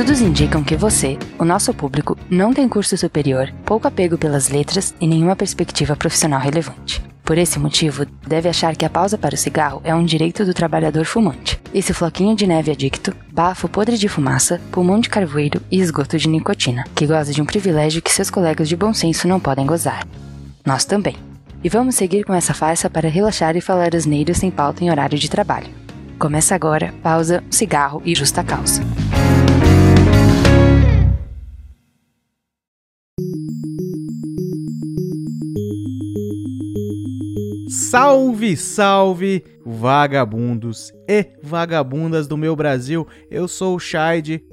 Estudos indicam que você, o nosso público, não tem curso superior, pouco apego pelas letras e nenhuma perspectiva profissional relevante. Por esse motivo, deve achar que a pausa para o cigarro é um direito do trabalhador fumante. Esse floquinho de neve adicto, bafo podre de fumaça, pulmão de carvoeiro e esgoto de nicotina, que goza de um privilégio que seus colegas de bom senso não podem gozar. Nós também. E vamos seguir com essa farsa para relaxar e falar asneiros sem pauta em horário de trabalho. Começa agora, pausa, cigarro e justa causa. Salve, salve, vagabundos e vagabundas do meu Brasil. Eu sou o Shide,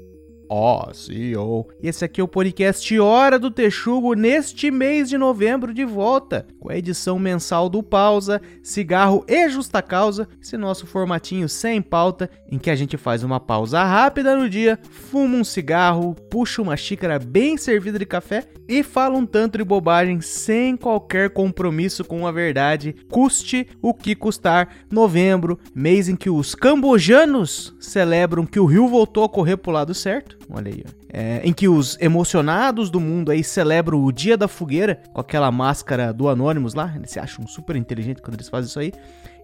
Ó, CEO. Esse aqui é o podcast Hora do Texugo neste mês de novembro de volta, com a edição mensal do Pausa, Cigarro e Justa Causa, esse nosso formatinho sem pauta, em que a gente faz uma pausa rápida no dia, fuma um cigarro, puxa uma xícara bem servida de café e fala um tanto de bobagem sem qualquer compromisso com a verdade, custe o que custar. Novembro, mês em que os cambojanos celebram que o rio voltou a correr pro lado certo olha aí, é, em que os emocionados do mundo aí celebram o Dia da Fogueira com aquela máscara do Anonymous lá, eles se acham super inteligentes quando eles fazem isso aí.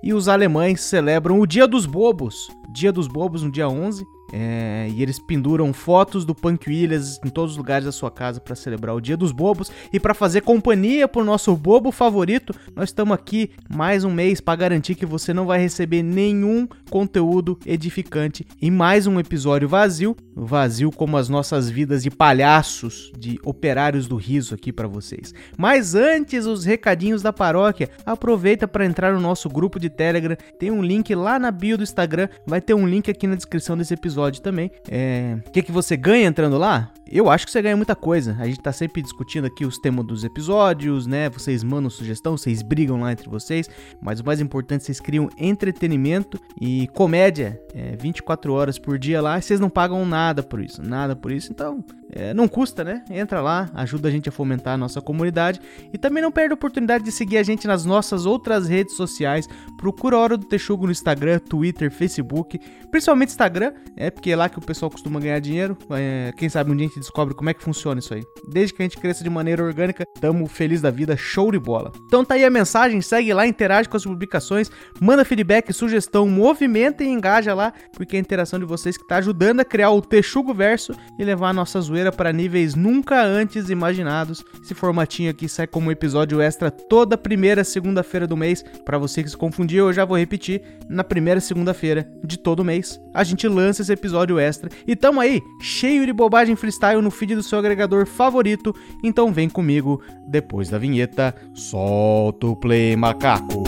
E os alemães celebram o Dia dos Bobos, Dia dos Bobos no dia 11, é, e eles penduram fotos do Punk Williams em todos os lugares da sua casa para celebrar o Dia dos Bobos e para fazer companhia pro nosso bobo favorito. Nós estamos aqui mais um mês para garantir que você não vai receber nenhum conteúdo edificante e mais um episódio vazio, vazio como as nossas vidas de palhaços, de operários do riso aqui para vocês. Mas antes os recadinhos da paróquia, aproveita para entrar no nosso grupo de Telegram, tem um link lá na bio do Instagram, vai ter um link aqui na descrição desse episódio episódio também. É, o que, que você ganha entrando lá? Eu acho que você ganha muita coisa. A gente tá sempre discutindo aqui os temas dos episódios, né? Vocês mandam sugestão, vocês brigam lá entre vocês. Mas o mais importante, vocês criam entretenimento e comédia é, 24 horas por dia lá. E vocês não pagam nada por isso, nada por isso. Então, é, não custa, né? Entra lá, ajuda a gente a fomentar a nossa comunidade. E também não perde a oportunidade de seguir a gente nas nossas outras redes sociais. Procura a Hora do Texugo no Instagram, Twitter, Facebook. Principalmente Instagram, é porque é lá que o pessoal costuma ganhar dinheiro. É, quem sabe um dia gente descobre como é que funciona isso aí. Desde que a gente cresça de maneira orgânica, tamo feliz da vida, show de bola. Então tá aí a mensagem, segue lá, interage com as publicações, manda feedback, sugestão, movimenta e engaja lá, porque é a interação de vocês que tá ajudando a criar o Texugo Verso e levar a nossa zoeira para níveis nunca antes imaginados. Esse formatinho aqui sai como episódio extra toda primeira segunda-feira do mês. Para você que se confundiu, eu já vou repetir, na primeira segunda-feira de todo mês, a gente lança esse episódio extra e tamo aí, cheio de bobagem freestyle freestyle no feed do seu agregador favorito, então vem comigo depois da vinheta. Solta o play, macaco!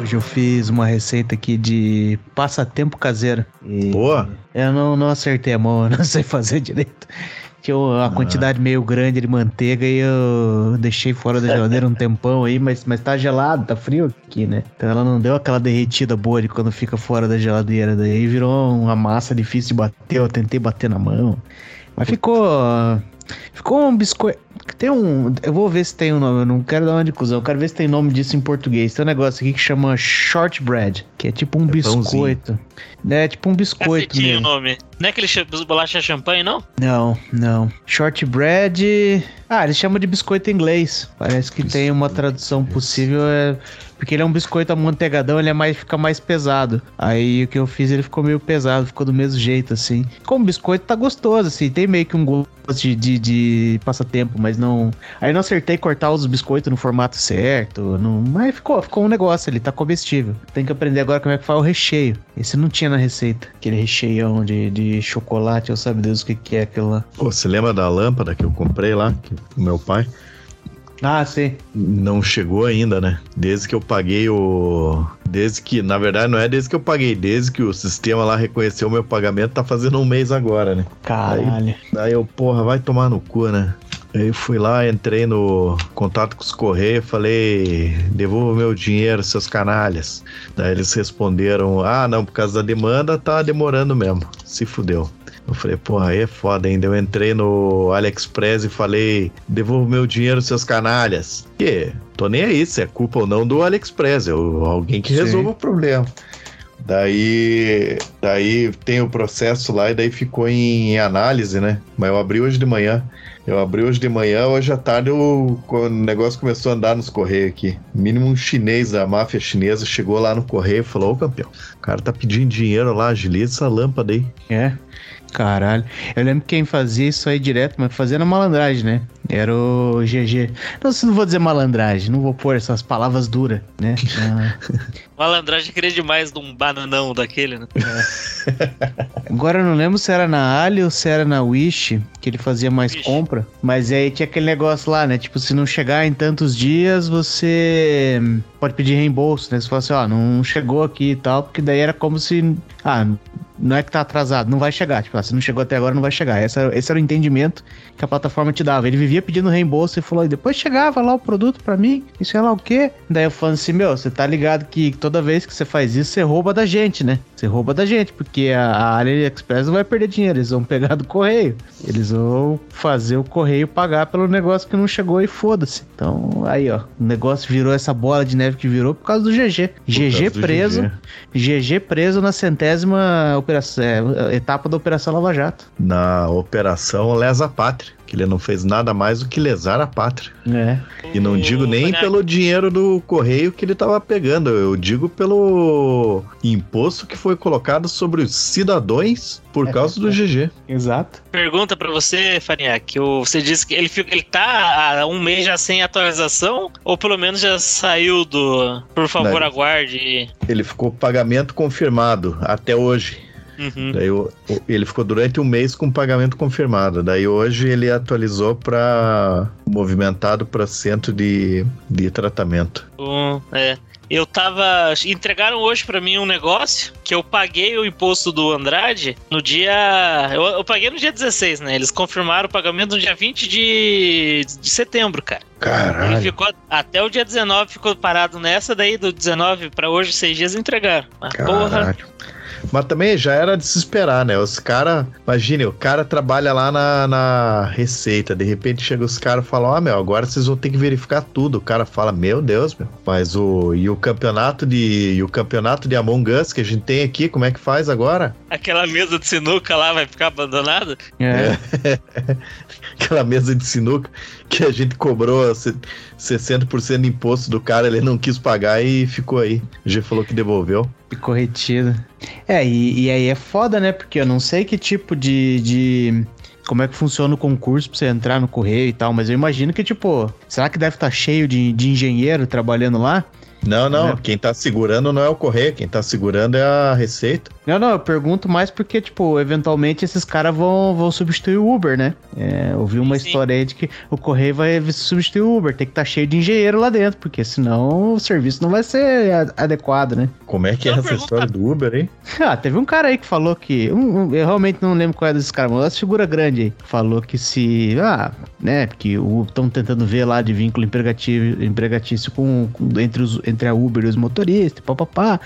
Hoje eu fiz uma receita aqui de passatempo caseiro. E Boa! Eu não, não acertei a mão, eu não sei fazer direito. Tinha uma quantidade meio grande de manteiga e eu deixei fora da geladeira um tempão aí, mas, mas tá gelado, tá frio aqui, né? Então ela não deu aquela derretida boa de quando fica fora da geladeira. Daí virou uma massa difícil de bater. Eu tentei bater na mão. Mas ficou. Ficou um biscoito. Tem um. Eu vou ver se tem um nome. Eu não quero dar uma de cuzão. Eu quero ver se tem nome disso em português. Tem um negócio aqui que chama shortbread, que é tipo um é biscoito. É tipo um biscoito. Mesmo. o nome. Não é aquele bolacha champanhe, não? Não, não. Shortbread. Ah, eles chamam de biscoito em inglês. Parece que tem uma tradução possível. É porque ele é um biscoito amanteigadão, ele é mais, fica mais pesado. Aí o que eu fiz, ele ficou meio pesado, ficou do mesmo jeito, assim. Como biscoito tá gostoso, assim, tem meio que um gosto de, de, de passatempo, mas não. Aí não acertei cortar os biscoitos no formato certo. Não... Mas ficou, ficou um negócio ali, tá comestível. Tem que aprender agora como é que faz o recheio. Esse não tinha na receita. Aquele recheião de, de chocolate, eu sabe Deus o que, que é aquilo lá. Pô, você lembra da lâmpada que eu comprei lá, que, com meu pai? Ah, sim. Não chegou ainda, né? Desde que eu paguei o. Desde que, na verdade, não é desde que eu paguei, desde que o sistema lá reconheceu o meu pagamento, tá fazendo um mês agora, né? Caralho. Daí, daí eu, porra, vai tomar no cu, né? Aí fui lá, entrei no contato com os Correios, falei, devolva meu dinheiro, seus canalhas. Daí eles responderam, ah, não, por causa da demanda tá demorando mesmo. Se fudeu. Eu falei, porra, aí é foda ainda. Eu entrei no AliExpress e falei, devolva meu dinheiro, seus canalhas. Que? Tô nem aí se é culpa ou não do AliExpress, é alguém que Sim. resolva o problema. Daí, daí tem o processo lá e daí ficou em análise, né? Mas eu abri hoje de manhã. Eu abri hoje de manhã, hoje à tarde o, o negócio começou a andar nos correios aqui. Mínimo um chinês da máfia chinesa chegou lá no correio e falou: Ô campeão, o cara tá pedindo dinheiro lá, agiliza essa lâmpada aí. É. Caralho. Eu lembro quem fazia isso aí direto, mas fazia na malandragem, né? Era o GG. Não, se não vou dizer malandragem, não vou pôr essas palavras duras, né? Ah, Malandragem queria demais de um bananão daquele, né? Agora eu não lembro se era na Ali ou se era na Wish que ele fazia mais Wish. compra. Mas aí tinha aquele negócio lá, né? Tipo, se não chegar em tantos dias, você pode pedir reembolso, né? Você fala assim, ó, não chegou aqui e tal, porque daí era como se. Ah, não é que tá atrasado, não vai chegar. Tipo, ah, se não chegou até agora, não vai chegar. Esse era, esse era o entendimento que a plataforma te dava. Ele vivia pedindo reembolso e falou, e depois chegava lá o produto pra mim, e sei lá o quê. Daí eu falando assim, meu, você tá ligado que toda vez que você faz isso, você rouba da gente, né? Você rouba da gente, porque a, a AliExpress não vai perder dinheiro, eles vão pegar do correio. Eles vão fazer o correio pagar pelo negócio que não chegou e foda-se. Então, aí, ó, o negócio virou essa bola de neve que virou por causa do GG. GG causa do preso. GG. GG preso na centésima operação, é, etapa da Operação Lava Jato. Na operação Lesa Pátria, que ele não fez nada mais do que lesar a pátria. É. E não digo nem pelo dinheiro do correio que ele tava pegando, eu digo pelo imposto que foi colocado sobre os cidadãos por É causa do GG. Exato. Pergunta pra você, Faniak. o- Você disse que ele, ele tá há um mês já sem atualização? Ou pelo menos já saiu do. Por favor, Não. aguarde. Ele ficou pagamento confirmado até hoje. Uhum. Daí o- o- ele ficou durante um mês com pagamento confirmado. Daí hoje ele atualizou para movimentado para centro de, de tratamento. Um, é. Eu tava. Entregaram hoje pra mim um negócio que eu paguei o imposto do Andrade no dia. Eu, eu paguei no dia 16, né? Eles confirmaram o pagamento no dia 20 de, de setembro, cara. Ele Caralho. ficou até o dia 19, ficou parado nessa, daí do 19 pra hoje, seis dias entregaram. Mas, porra, Caralho. Mas também já era de se esperar, né? Os caras, imagine, o cara trabalha lá na, na Receita, de repente chega os caras e falam: Ah, meu, agora vocês vão ter que verificar tudo. O cara fala: Meu Deus, meu, mas o. E o campeonato de. E o campeonato de Among Us que a gente tem aqui, como é que faz agora? aquela mesa de sinuca lá vai ficar abandonada? É. Aquela mesa de sinuca que a gente cobrou se- 60% de imposto do cara, ele não quis pagar e ficou aí. O G falou que devolveu. Ficou. É, e, e aí é foda, né? Porque eu não sei que tipo de. de... Como é que funciona o concurso pra você entrar no correio e tal, mas eu imagino que, tipo, será que deve estar cheio de, de engenheiro trabalhando lá? Não, não, Né? quem tá segurando não é o correio, quem tá segurando é a Receita. Não, não, eu pergunto mais porque, tipo, eventualmente esses caras vão, vão substituir o Uber, né? É, eu vi uma Sim. história aí de que o correio vai substituir o Uber, tem que estar cheio de engenheiro lá dentro, porque senão o serviço não vai ser adequado, né? Como é que é essa história do Uber, hein? Ah, teve um cara aí que falou que. um- um- eu realmente não lembro qual é desses caras, mas uma figura grande aí. Falou que se. Ah, né? Porque estão tentando ver lá de vínculo empregatício, empregatício com, com- entre, os, entre a Uber e os motoristas, papapá.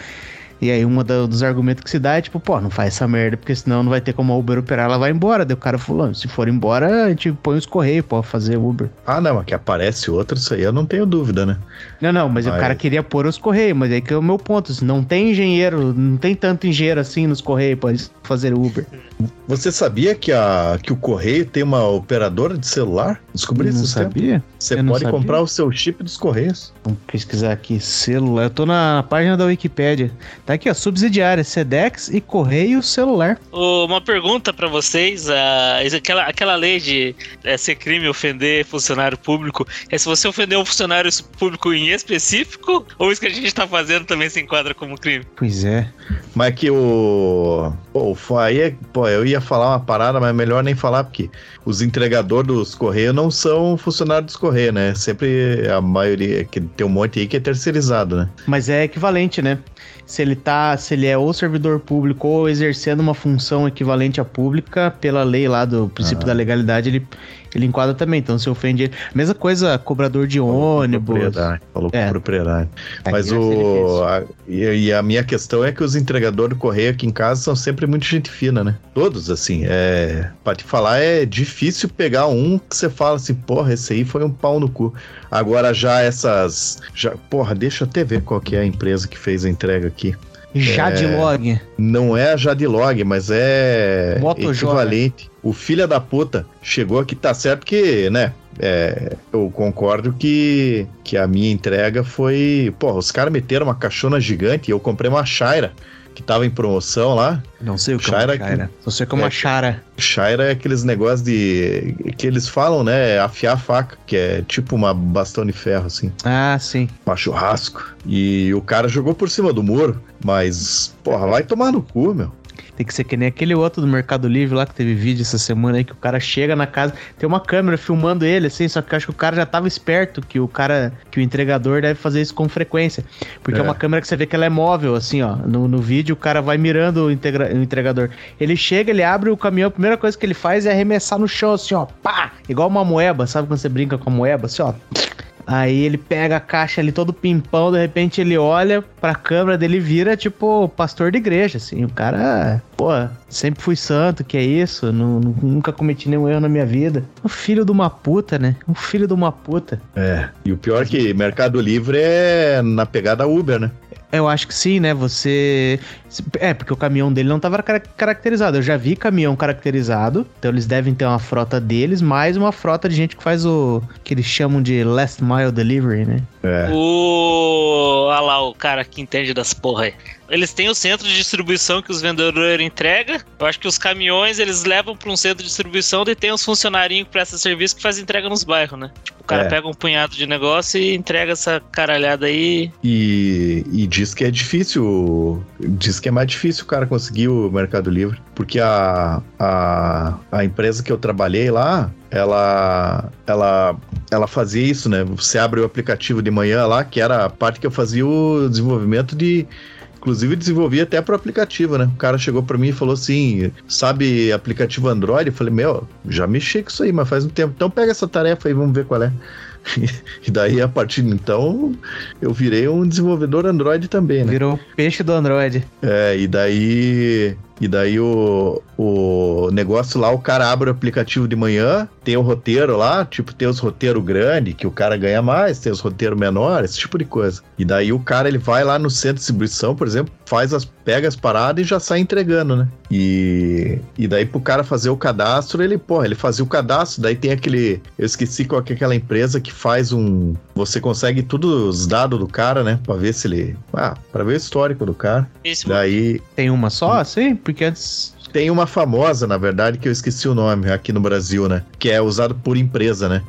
E aí, um dos argumentos que se dá é tipo, pô, não faz essa merda, porque senão não vai ter como a Uber operar, ela vai embora. Daí o cara falou: se for embora, a gente põe os correios pra fazer Uber. Ah, não, mas que aparece outro, isso aí eu não tenho dúvida, né? Não, não, mas o cara queria pôr os correios, mas aí que é o meu ponto. Se não tem engenheiro, não tem tanto engenheiro assim nos correios pra fazer Uber. Você sabia que, a, que o correio tem uma operadora de celular? Descobri isso sabia? Você Eu pode sabia. comprar o seu chip dos correios. Vamos pesquisar aqui, celular. Eu tô na página da Wikipédia. Tá aqui, ó, subsidiária, Sedex e correio celular. Ô, Uma pergunta pra vocês: ah, aquela, aquela lei de é, ser crime ofender funcionário público, é se você ofender um funcionário público em específico, ou isso que a gente tá fazendo também se enquadra como crime? Pois é. Mas que o. Pô, o- aí, é- pô, eu ia falar uma parada, mas é melhor nem falar, porque os entregadores dos Correios não são funcionários dos Correios, né? Sempre a maioria, que tem um monte aí que é terceirizado, né? Mas é equivalente, né? Se ele tá, se ele é ou servidor público ou exercendo uma função equivalente à pública, pela lei lá do princípio Ah. da legalidade, ele, ele enquadra também, então se ofende ele. Mesma coisa, cobrador de ônibus. Propriedade, falou É. com propriedade. Mas ser o. a- e, e a minha questão é que os entregadores do correio aqui em casa são sempre muito gente fina, né? Todos, assim. É, pra te falar, é difícil pegar um que você fala assim, porra, esse aí foi um pau no cu. Agora já essas. Já, porra, deixa eu até ver qual que é a empresa que fez a entrega aqui. Jadlog. Não é a Jadlog, mas é Motojoga. equivalente. O filho da puta chegou aqui, tá certo que, né? é, eu concordo que, que a minha entrega foi. Porra, os caras meteram uma caixona gigante e eu comprei uma Shaira que tava em promoção lá. Não sei o que é uma Shaira. Só sei que é uma É. Chara. Shaira é aqueles negócios de. que eles falam, né? Afiar a faca, que é tipo uma bastão de ferro, assim. Ah, sim. Pra churrasco. E o cara jogou por cima do muro. Mas, porra, vai tomar no cu, meu. Tem que ser que nem aquele outro do Mercado Livre lá que teve vídeo essa semana aí que o cara chega na casa, tem uma câmera filmando ele, assim, só que eu acho que o cara já tava esperto que o cara, que o entregador deve fazer isso com frequência. Porque é, É. uma câmera que você vê que ela é móvel, assim, ó. No, no vídeo o cara vai mirando o, integra- o entregador. Ele chega, ele abre o caminhão, a primeira coisa que ele faz é arremessar no chão, assim, ó. Pá! Igual uma moeba, sabe quando você brinca com a moeba, assim, ó. Aí ele pega a caixa ali todo pimpão, de repente ele olha pra câmera dele e vira tipo pastor de igreja, assim. O cara, pô, sempre fui santo, que é isso? Nu- nunca cometi nenhum erro na minha vida. Um filho de uma puta, né? Um filho de uma puta. É. E o pior é que Mercado Livre é na pegada Uber, né? Eu acho que sim, né? Você. É, porque o caminhão dele não tava cara- caracterizado. Eu já vi caminhão caracterizado. Então eles devem ter uma frota deles, mais uma frota de gente que faz o. que eles chamam de last mile delivery, né? É. O. Olha lá, o cara que entende das porra aí. Eles têm o centro de distribuição que os vendedores entregam. Eu acho que os caminhões eles levam para um centro de distribuição e tem os funcionarinhos que prestam serviço que fazem entrega nos bairros, né? Tipo, o cara É. pega um punhado de negócio e entrega essa caralhada aí. E, e diz que é difícil, diz que é mais difícil o cara conseguir o Mercado Livre, porque a, a, a empresa que eu trabalhei lá, ela, ela, ela fazia isso, né? Você abre o aplicativo de manhã lá, que era a parte que eu fazia o desenvolvimento de. Inclusive desenvolvi até pro aplicativo, né? O cara chegou pra mim e falou assim: sabe aplicativo Android? Eu falei, meu, já mexi com isso aí, mas faz um tempo. Então pega essa tarefa aí, vamos ver qual é. E daí, a partir de então, eu virei um desenvolvedor Android também, né? Virou o peixe do Android. É, e daí. E daí o, o negócio lá, o cara abre o aplicativo de manhã, tem o roteiro lá, tipo, tem os roteiros grandes, que o cara ganha mais, tem os roteiros menores, esse tipo de coisa. E daí o cara, ele vai lá no centro de distribuição, por exemplo, faz as, pega as paradas e já sai entregando, né? E, e daí pro cara fazer o cadastro, ele, porra, ele fazia o cadastro, daí tem aquele, eu esqueci qual que é aquela empresa que faz um, você consegue todos os dados do cara, né? Pra ver se ele, ah, pra ver o histórico do cara. Esse Daí Tem uma só, sim? Porque antes. tem uma famosa, na verdade, que eu esqueci o nome aqui no Brasil, né? Que é usado por empresa, né?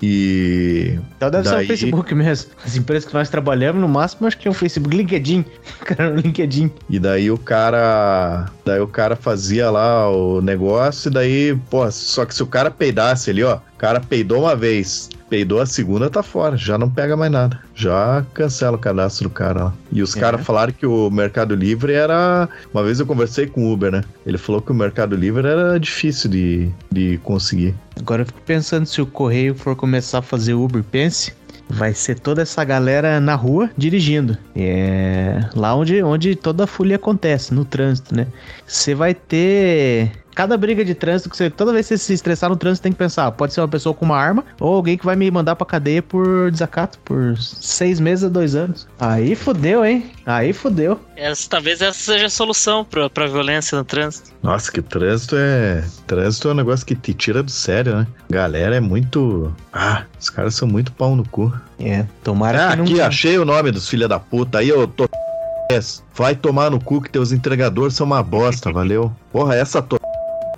E. Então deve ser Daí- o Facebook mesmo. As empresas que nós trabalhamos, no máximo, acho que é o Facebook. LinkedIn. Cara, no LinkedIn. E daí o cara. Daí o cara fazia lá o negócio, e daí, pô, só que se o cara peidasse ali, ó, o cara peidou uma vez, peidou a segunda, tá fora, já não pega mais nada. Já cancela o cadastro do cara lá. E os É. caras falaram que o Mercado Livre era. Uma vez eu conversei com o Uber, né? Ele falou que o Mercado Livre era difícil de, de conseguir. Agora eu fico pensando se o correio for começar a fazer Uber, pense. Vai ser toda essa galera na rua dirigindo. É lá onde, onde toda a folia acontece, no trânsito, né? Você vai ter. Cada briga de trânsito que você. Toda vez que você se estressar no trânsito, tem que pensar: pode ser uma pessoa com uma arma ou alguém que vai me mandar pra cadeia por desacato por seis meses a dois anos. Aí fudeu, hein? Aí fudeu. Essa, talvez essa seja a solução pra, pra violência no trânsito. Nossa, que trânsito é. Trânsito é um negócio que te tira do sério, né? Galera é muito. Ah, os caras são muito pau no cu. É, tomara Ah, que não. aqui, achei o nome dos filha da puta. Aí eu tô. Vai tomar no cu que teus entregadores são uma bosta, valeu? Porra, essa to...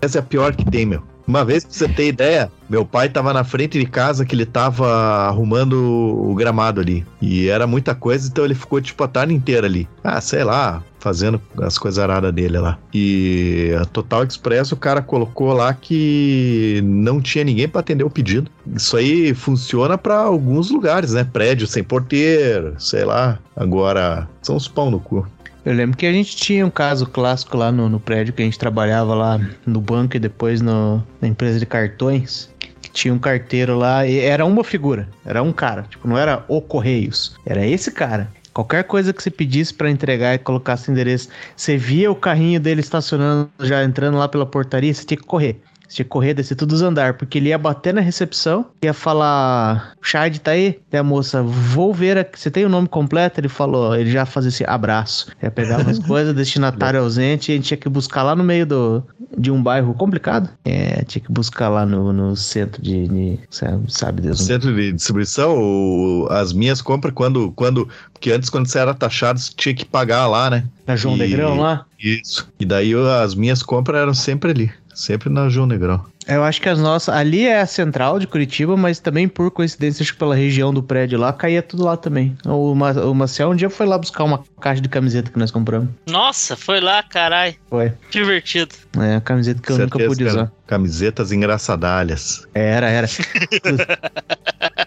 essa é a pior que tem, meu. Uma vez, pra você ter ideia, meu pai tava na frente de casa que ele tava arrumando o gramado ali. E era muita coisa, então ele ficou tipo a tarde inteira ali. Ah, sei lá, fazendo as coisas aradas dele lá. E a Total Express o cara colocou lá que não tinha ninguém pra atender o pedido. Isso aí funciona pra alguns lugares, né? Prédio sem porteiro, sei lá. Agora, são os pão no cu. Eu lembro que a gente tinha um caso clássico lá no, no prédio que a gente trabalhava lá no banco e depois no- na empresa de cartões. Tinha um carteiro lá, e era uma figura, era um cara, tipo, não era o Correios, era esse cara. Qualquer coisa que você pedisse pra entregar e colocasse endereço, você via o carrinho dele estacionando, já entrando lá pela portaria, você tinha que correr. Você tinha que correr, descer todos os andares, porque ele ia bater na recepção, ia falar, Chad tá aí? Daí a moça, vou ver aqui, você tem o nome completo? Ele falou, ele já fazia esse abraço. Ia pegar umas coisas, destinatário ausente, e a gente tinha que buscar lá no meio do, de um bairro complicado. É, tinha que buscar lá no, no centro de, de sabe, sabe Deus. Centro de distribuição, o- as minhas compras, quando, quando. Porque antes, quando você era taxado, você tinha que pagar lá, né? Na João E- Negrão lá? Isso. E daí eu- as minhas compras eram sempre ali. Sempre na João Negrão. Eu acho que as nossas. Ali é a central de Curitiba, mas também por coincidência, acho que pela região do prédio lá, caía tudo lá também. O, o Maciel um dia foi lá buscar uma caixa de camiseta que nós compramos. Nossa, foi lá, carai. Foi. Divertido. É, a camiseta que eu nunca Certeza pude que eram usar. Camisetas engraçadalhas. Era, era.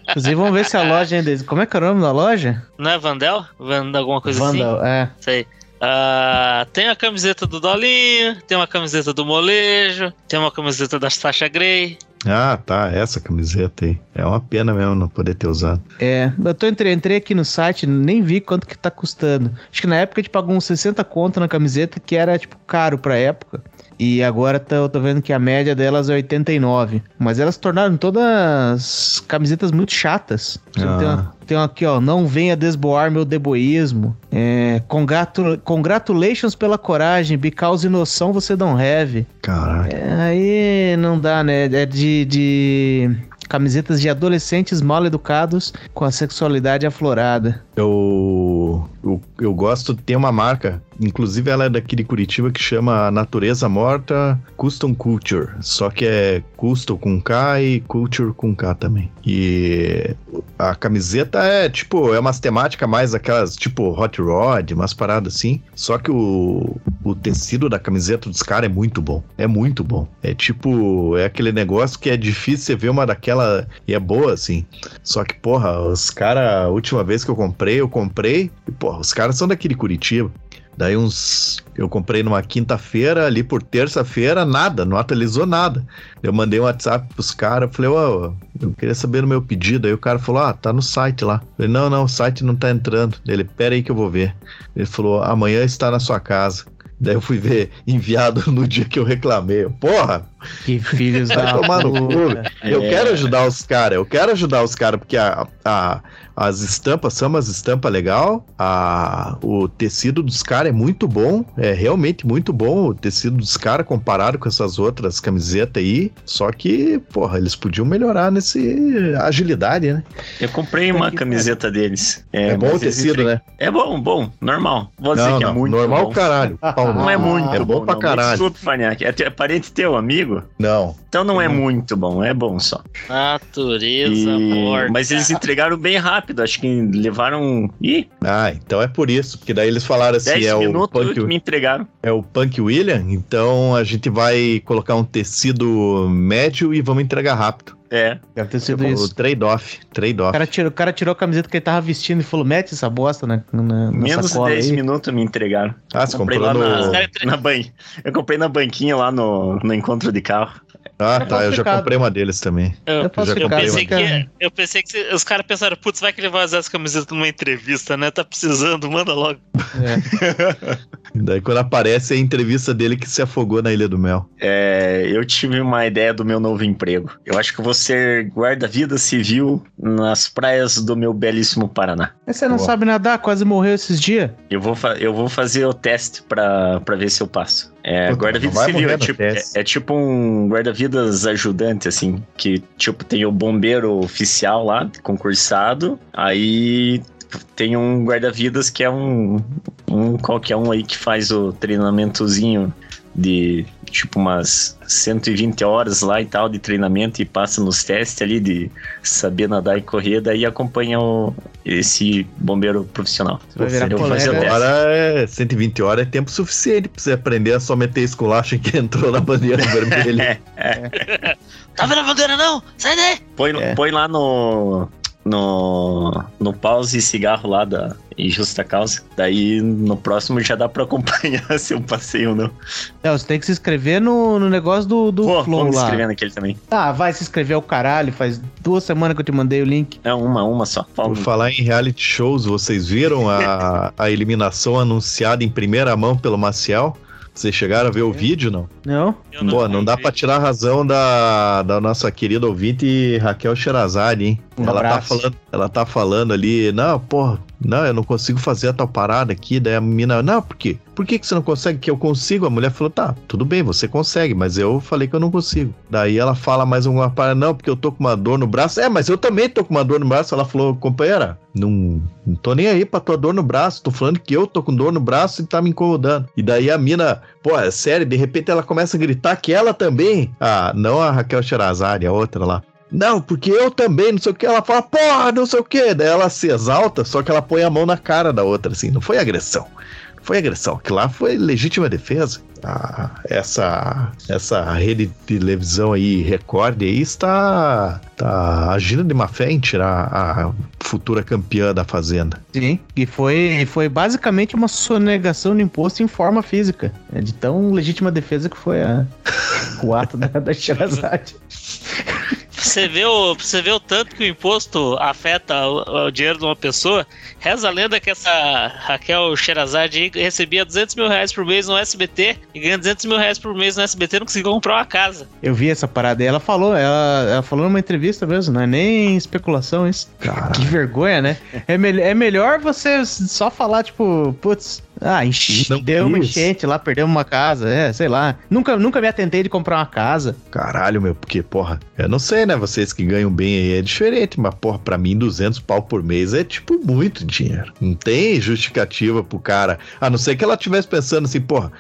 Inclusive, vamos ver se a loja ainda. Como é que é o nome da loja? Não é Vandel? Vanda alguma coisa assim? Vandal, é. Sei. Ah, tem a camiseta do Dolinho, tem uma camiseta do Molejo, tem uma camiseta da Sasha Grey. Ah, tá. Essa camiseta aí. É uma pena mesmo não poder ter usado. É, eu tô entrei, entrei aqui no site, nem vi quanto que tá custando. Acho que na época a gente pagou uns 60 conto na camiseta, que era, tipo, caro pra época. E agora tá, eu tô vendo que a média delas é 89. Mas elas tornaram todas camisetas muito chatas. Ah. Tem, uma, tem uma aqui, ó. Não venha desboar meu deboísmo. É, congratu- congratulations pela coragem. Because noção você não have. Caralho. É, aí não dá, né? É de, de camisetas de adolescentes mal educados com a sexualidade aflorada. Eu, eu, eu gosto, tem uma marca, inclusive ela é daqui de Curitiba, que chama Natureza Morta Custom Culture. Só que é custom com K e culture com K também. E a camiseta é tipo, é umas temáticas mais aquelas tipo hot rod, umas paradas assim. Só que o, o tecido da camiseta dos caras é muito bom. É muito bom. É tipo, é aquele negócio que é difícil você ver uma daquela e é boa assim. Só que, porra, os caras, a última vez que eu comprei, eu comprei, e, porra, os caras são daqui de Curitiba. Daí uns. Eu comprei numa quinta-feira, ali por terça-feira, nada, não atualizou nada. Eu mandei um WhatsApp pros caras, falei, ô, eu queria saber no meu pedido. Aí o cara falou, ah, tá no site lá. Eu falei, não, não, o site não tá entrando. Ele, pera aí que eu vou ver. Ele falou, amanhã está na sua casa. Daí eu fui ver enviado no dia que eu reclamei. Porra, Que filhos Vai da tomar no cu. puta. eu É. quero ajudar os caras, eu quero ajudar os caras, porque a, a- as estampas são umas estampas legal, a, o tecido dos caras é muito bom, é realmente muito bom o tecido dos caras comparado com essas outras camisetas aí, só que, porra, eles podiam melhorar nesse agilidade, né? Eu comprei uma camiseta deles. É, bom o tecido, né? É bom, bom, normal. Vou dizer Não, que é não, muito normal bom. caralho. Pau Não é muito É bom pra não. caralho. Desculpa, Fanhaque. É, é parente teu, amigo? Não. Então não é muito bom, é bom só. Natureza E- morta. Mas eles entregaram bem rápido, acho que levaram. Ih, Ah, então é por isso, porque daí eles falaram assim, 10 é o minutos punk, me entregaram. É o Punk William, então a gente vai colocar um tecido médio e vamos entregar rápido. É. Deve ter sido O isso. trade-off, O trade-off. cara, tirou, o cara tirou a camiseta que ele tava vestindo e falou: mete essa bosta na, na, na Menos de sacola 10 aí. minutos me entregaram. Ah, você comprei comprou lá no... na, na ban... Eu comprei na banquinha lá no, no encontro de carro. Ah, É tá, eu já comprei uma deles também. Eu, já pensei que, eu pensei que os caras pensaram, putz, vai que ele vai usar essa camiseta numa entrevista, né? Tá precisando, manda logo. É. Daí quando aparece é a entrevista dele que se afogou na Ilha do Mel. É, eu tive uma ideia do meu novo emprego. Eu acho que vou ser guarda-vida civil nas praias do meu belíssimo Paraná. Mas você não Boa. sabe nadar, quase morreu esses dias. Eu vou, fa- eu vou fazer o teste pra, pra ver se eu passo. É, Puta, guarda-vida não vai civil é tipo, é, é tipo um guarda-vidas ajudante, assim. Que, tipo, tem o bombeiro oficial lá, concursado. Aí tem um guarda-vidas que é um, um qualquer um aí que faz o treinamentozinho de tipo umas 120 horas lá e tal de treinamento e passa nos testes ali de saber nadar e correr, daí acompanha o, esse bombeiro profissional. Você vai virar Eu. Agora é 120 horas é tempo suficiente pra você aprender a só meter esculacho que entrou na bandeira vermelha. Tá vendo a bandeira não? Sai daí! Põe, É. põe lá no, no, no pause e cigarro lá da e justa causa. Daí no próximo já dá pra acompanhar se eu passei ou não. É, você tem que se inscrever no, no negócio do, do Vou, Flow vou me lá. inscrever naquele também. Ah, vai se inscrever o caralho. Faz duas semanas que eu te mandei o link. É uma, uma só. Por Fala. falar em reality shows, vocês viram a, a eliminação anunciada em primeira mão pelo Maciel? Vocês chegaram a ver o vídeo, não? Não? Eu Pô, não dá pra tirar a razão da, da nossa querida ouvinte Raquel Sherazade, hein? Um ela, tá falando, ela tá falando ali, não, porra, não, eu não consigo fazer a tal parada aqui. Daí a menina, não, por quê? Por que, que você não consegue? Que eu consigo. A mulher falou, tá, tudo bem, você consegue, mas eu falei que eu não consigo. Daí ela fala mais alguma parada, não, porque eu tô com uma dor no braço. É, mas eu também tô com uma dor no braço. Ela falou, companheira, não, não tô nem aí pra tua dor no braço. Tô falando que eu tô com dor no braço e tá me incomodando. E daí a mina, pô, é sério, de repente ela começa a gritar que ela também. Ah, não a Raquel Sherazade, a outra lá. Não, porque eu também, não sei o que. Ela fala, porra, não sei o que. Daí ela se exalta, só que ela põe a mão na cara da outra, assim. Não foi agressão. Não foi agressão. Que lá foi legítima defesa. Ah, essa, essa rede de televisão aí, Record, aí, está, está agindo de má fé em tirar a futura campeã da Fazenda. Sim. E foi, foi basicamente uma sonegação de imposto em forma física. É de tão legítima defesa que foi a, o ato da, da Sherazade. Você vê, o, você vê o tanto que o imposto afeta o, o dinheiro de uma pessoa. Reza a lenda que essa Raquel Sherazade aí recebia 200 mil reais por mês no SBT e ganha 200 mil reais por mês no SBT não conseguiu comprar uma casa. Eu vi essa parada e ela falou, ela, ela falou numa entrevista mesmo, não é nem especulação isso. Que vergonha, né? É, mel é melhor você só falar, tipo, putz, ah, enchi, Não deu uma enchente lá, perdeu uma casa, é, sei lá. Nunca, nunca me atentei de comprar uma casa. Caralho, meu, porque, porra, eu não sei, né? Vocês que ganham bem aí é diferente, mas, porra, pra mim, 200 pau por mês é, tipo, muito dinheiro. Não tem justificativa pro cara. A não ser que ela estivesse pensando assim, porra,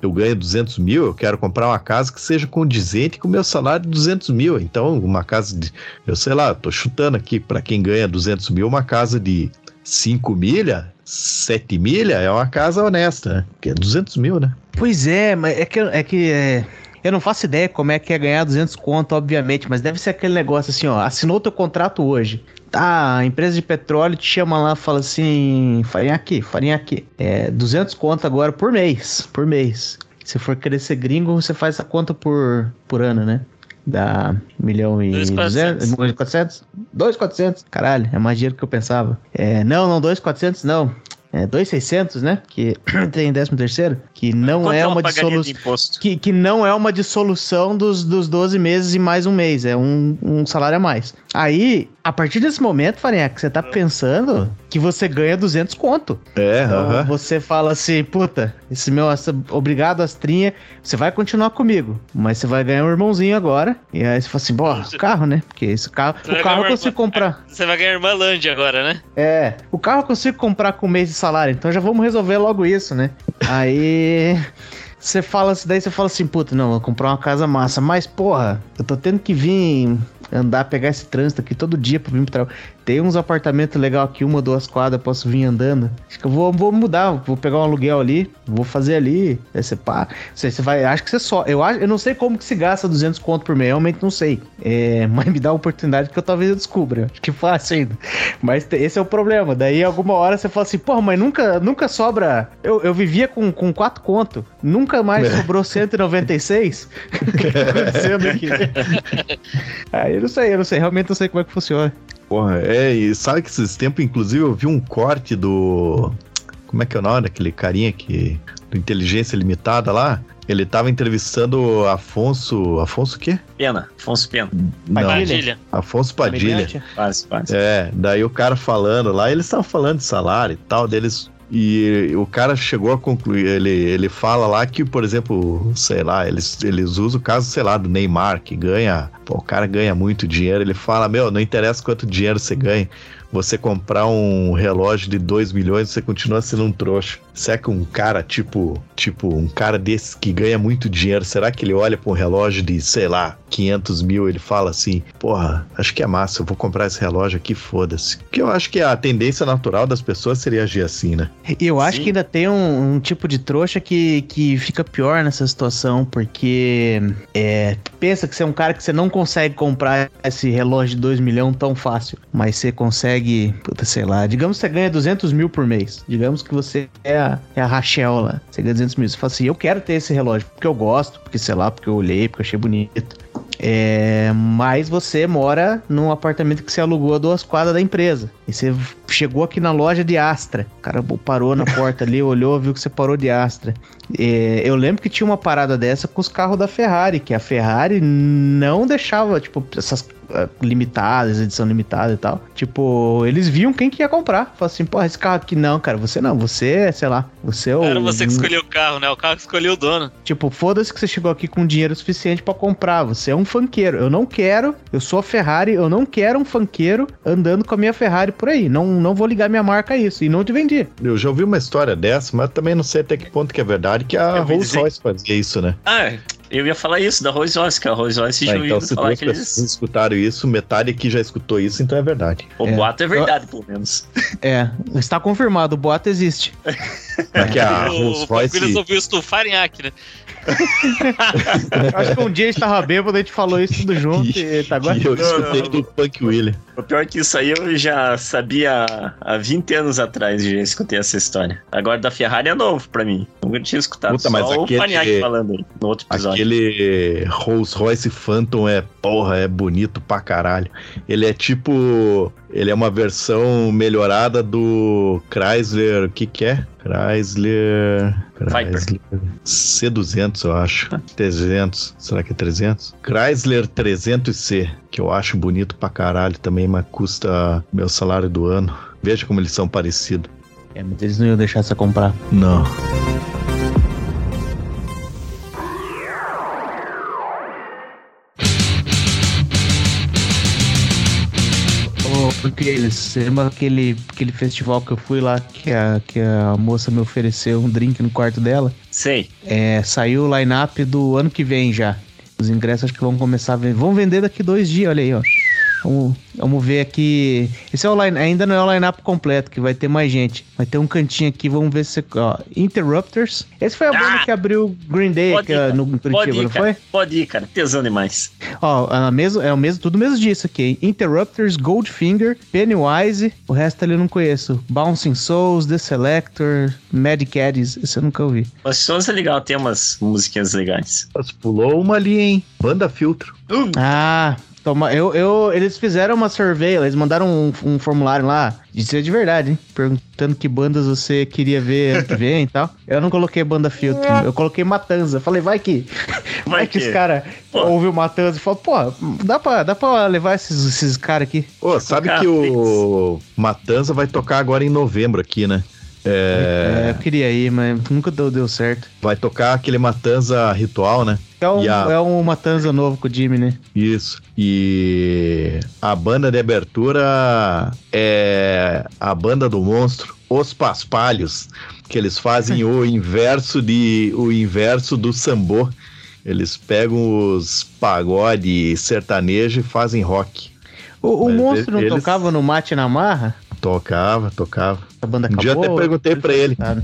eu ganho 200 mil, eu quero comprar uma casa que seja condizente com o meu salário de 200 mil. Então, uma casa de, eu sei lá, tô chutando aqui, pra quem ganha 200 mil, uma casa de 5 milha, 7 milha, é uma casa honesta, né? Porque é 200 mil, né? Pois é, mas é que, é que é, eu não faço ideia como é que é ganhar 200 conto, obviamente, mas deve ser aquele negócio assim, ó, assinou teu contrato hoje. Tá, a empresa de petróleo te chama lá, fala assim, farinha aqui, farinha aqui. É 200 conto agora por mês, por mês. Se for ser gringo, você faz essa conta por, por ano, né? Dá um milhão e 2.400. 200, 2.400? 2.400? Caralho, é mais dinheiro que eu pensava. É, não, não, 2.400 não. É 2.600, né? Que tem 13 terceiro, que não Quanto é uma dissolução. Que, que não é uma dissolução dos, dos 12 meses e mais um mês, é um, um salário a mais. Aí, a partir desse momento, Farinha, que você tá pensando que você ganha 200 conto. É, Então aham. você fala assim, puta, esse meu, essa, obrigado Astrinha, você vai continuar comigo, mas você vai ganhar um irmãozinho agora. E aí você fala assim, bora, carro, né? Porque esse carro, Você o carro eu consigo uma- comprar. Você vai ganhar Irmãlândia agora, né? É, o carro eu consigo comprar com um mês de salário, então já vamos resolver logo isso, né? Aí você fala, daí você fala assim, puta, não, vou comprar uma casa massa, mas porra, eu tô tendo que vir andar, pegar esse trânsito aqui todo dia pra vir pro trabalho. Tem uns apartamentos legal aqui, uma, duas quadras, posso vir andando. Acho que eu vou, vou mudar, vou pegar um aluguel ali, vou fazer ali. Aí você pá, você, você vai, acho que você só, eu acho, eu não sei como que se gasta 200 conto por mês, realmente não sei. É, mas me dá a oportunidade que eu talvez eu descubra. Acho que fácil ainda. Mas esse é o problema. Daí, alguma hora você fala assim, porra, mas nunca, nunca sobra. Eu, eu vivia com, com 4 conto, nunca mais sobrou 196. O que tá acontecendo aqui? Aí eu não sei, eu não sei, realmente não sei como é que funciona. Porra, é, e sabe que esses tempos, inclusive, eu vi um corte do. Como é que é o nome daquele carinha que. Do Inteligência Limitada lá? Ele tava entrevistando Afonso. Afonso o quê? Pena, Afonso Pena. Não, Padilha. Afonso Padilha. Comediante. Quase, quase. É, daí o cara falando lá, eles estavam falando de salário e tal, deles. E o cara chegou a concluir, ele, ele fala lá que, por exemplo, sei lá, eles, eles usam o caso, sei lá, do Neymar, que ganha, pô, o cara ganha muito dinheiro, ele fala, meu, não interessa quanto dinheiro você ganha, você comprar um relógio de 2 milhões, você continua sendo um trouxa. Será que um cara, tipo, tipo, um cara desse que ganha muito dinheiro, será que ele olha pra um relógio de, sei lá, 500 mil, ele fala assim, porra, acho que é massa, eu vou comprar esse relógio aqui, foda-se. Porque eu acho que a tendência natural das pessoas seria agir assim, né? E eu acho Sim. que ainda tem um, um tipo de trouxa que, que fica pior nessa situação, porque é, pensa que você é um cara que você não consegue comprar esse relógio de 2 milhões tão fácil, mas você consegue, puta, sei lá, digamos que você ganha 200 mil por mês, digamos que você é a, é a Rachel lá, você ganha 200 mil, você fala assim, eu quero ter esse relógio, porque eu gosto, porque sei lá, porque eu olhei, porque eu achei bonito. É, mas você mora num apartamento que você alugou a duas quadras da empresa. E você chegou aqui na loja de Astra. O cara parou na porta ali, olhou, viu que você parou de Astra. É, eu lembro que tinha uma parada dessa com os carros da Ferrari, que a Ferrari não deixava, tipo, essas limitadas, edição limitada e tal. Tipo, eles viam quem que ia comprar. Falaram assim, porra, esse carro aqui não, cara, você não, você, sei lá, você é o. Era você que escolheu o carro, né? O carro que escolheu o dono. Tipo, foda-se que você chegou aqui com dinheiro suficiente pra comprar. Você é um funkeiro. Eu não quero, eu sou a Ferrari, eu não quero um funkeiro andando com a minha Ferrari por aí. Não, não vou ligar minha marca a isso. E não te vendi. Eu já ouvi uma história dessa, mas também não sei até que ponto que é verdade, que a Rolls Royce fazia isso, né? Ah, eu ia falar isso da Rolls Royce, que a Rolls Royce já Ah, então, se falar que eles... escutaram isso, metade aqui já escutou isso, então é verdade. O É. boato é verdade, pelo menos. É, está confirmado, o boato existe. Porque a o Rolls Royce. Paco resolveu estufar em Acre. né? Acho que um dia a gente tava bêbado, a gente falou isso tudo junto e tá agora. Eu escutei não. do Punk William. O pior é que isso aí eu já sabia há 20 anos atrás, já escutei essa história. Agora da Ferrari é novo pra mim. Nunca tinha escutado. Puta, mas Só aquele- o Paniac falando aí no outro episódio. Aquele Rolls Royce Phantom é, porra, é bonito pra caralho. Ele é tipo. Ele é uma versão melhorada do Chrysler. O que que é? Chrysler. Chrysler C200, eu acho. 300. Será que é 300? Chrysler 300C, que eu acho bonito pra caralho também, mas custa meu salário do ano. Veja como eles são parecidos. É, mas eles não iam deixar você comprar. Não. Porque lembra aquele, aquele festival que eu fui lá, que a, que a moça me ofereceu um drink no quarto dela? Sei. É, saiu o line-up do ano que vem já. Os ingressos acho que vão começar a vender. Vão vender daqui dois dias, olha aí, ó. Vamos, vamos ver aqui. Esse é o line, ainda não é o line-up completo, que vai ter mais gente. Vai ter um cantinho aqui, vamos ver se. Ó, Interrupters. Esse foi a banda Ah! que abriu Green Day Pode aqui, ir, no Pode Curitiba, ir, não foi? Pode ir, cara. Tesão demais. Ó, a mesmo, é o mesmo, tudo mesmo disso aqui. hein? Interrupters, Goldfinger, Pennywise, o resto ali eu não conheço. Bouncing Souls, The Selector, Mad Caddies, esse eu nunca ouvi. Os sons é legal, tem umas musiquinhas legais. Mas pulou uma ali, hein? Banda Filtro. Ah, toma, eu, eu, eles fizeram uma survey, eles mandaram um, um formulário lá, de ser de verdade, hein? Perguntando que bandas você queria ver ano que vem e tal. Eu não coloquei banda filtro, eu coloquei Matanza. Falei, vai que. Vai, que, que. esse cara Pô. ouve o Matanza e fala, pô, dá pra, dá pra levar esses, esses caras aqui. Ô, sabe que o Matanza vai tocar agora em novembro aqui, né? É, eu queria ir, mas nunca deu, deu certo. Vai tocar aquele Matanza ritual, né? É um, a- é um Matanza novo com o Jimmy, né? Isso. E a banda de abertura é a banda do monstro, Os Paspalhos, que eles fazem o inverso de o inverso do sambô. Eles pegam os pagode sertanejo e fazem rock. O, o monstro não eles- tocava no Mate na Marra? Tocava, tocava. A banda Um dia acabou? até perguntei pra ele. Ah,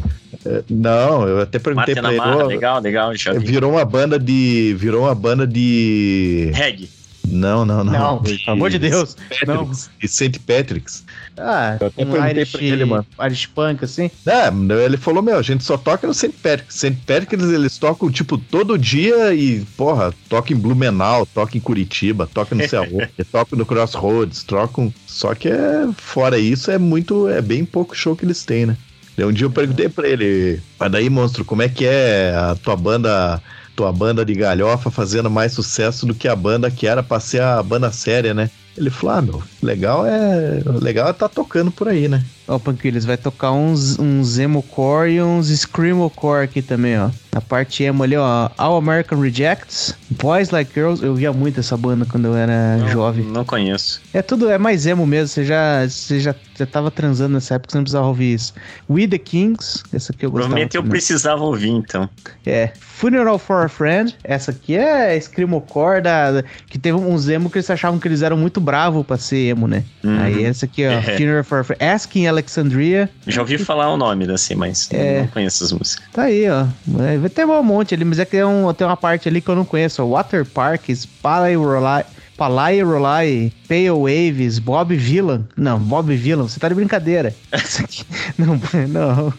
É, Não, eu até perguntei na ele. marra, "Ô, legal, legal. Vi. Virou uma banda de. Virou uma banda de. Reggae. Não, não, não. Não, pelo amor de Deus. Não. E St. Patrick's. Ah, Eu até um perguntei Irish, pra ele, mano. Irish Punk, assim. É, ele falou, meu, a gente só toca no St. Patrick's. St. Patrick's eles tocam, tipo, todo dia e, porra, toca em Blumenau, toca em Curitiba, toca no Céu, toca no Crossroads, trocam. Só que é, fora isso, é muito, é bem pouco show que eles têm, né? Um dia eu perguntei pra ele, mas daí, monstro, como é que é a tua banda, tua banda de galhofa fazendo mais sucesso do que a banda que era pra ser a banda séria, né? Ele falou, ah, meu, legal é. Legal é tá tocando por aí, né? Ó, Panquilhos, vai tocar uns, uns emo-core e uns screamo-core aqui também, ó. Na parte emo ali, ó. All American Rejects, Boys Like Girls. Eu via muito essa banda quando eu era Não, jovem. Não conheço. É tudo, é mais emo mesmo. Você já, você já, já tava transando nessa época, você não precisava ouvir isso. We The Kings, essa aqui eu gostava. Provavelmente eu precisava ouvir, então. É. Funeral for a Friend. Essa aqui é Screamocore da, da- que teve uns emo que eles achavam que eles eram muito bravos pra ser emo, né? Uhum. Aí essa aqui, ó. É. Funeral for a Friend. Asking Alexandria. Já ouvi falar o nome assim, mas É. não conheço as músicas. Tá aí, ó. É, Vai ter um monte ali, mas é que tem, um, tem uma parte ali que eu não conheço. ó. Water Parks, Palai Rolai. Palai Rolai, Pale Waves, Bob Villan. Não, Bob Villan, você tá de brincadeira. Não, não.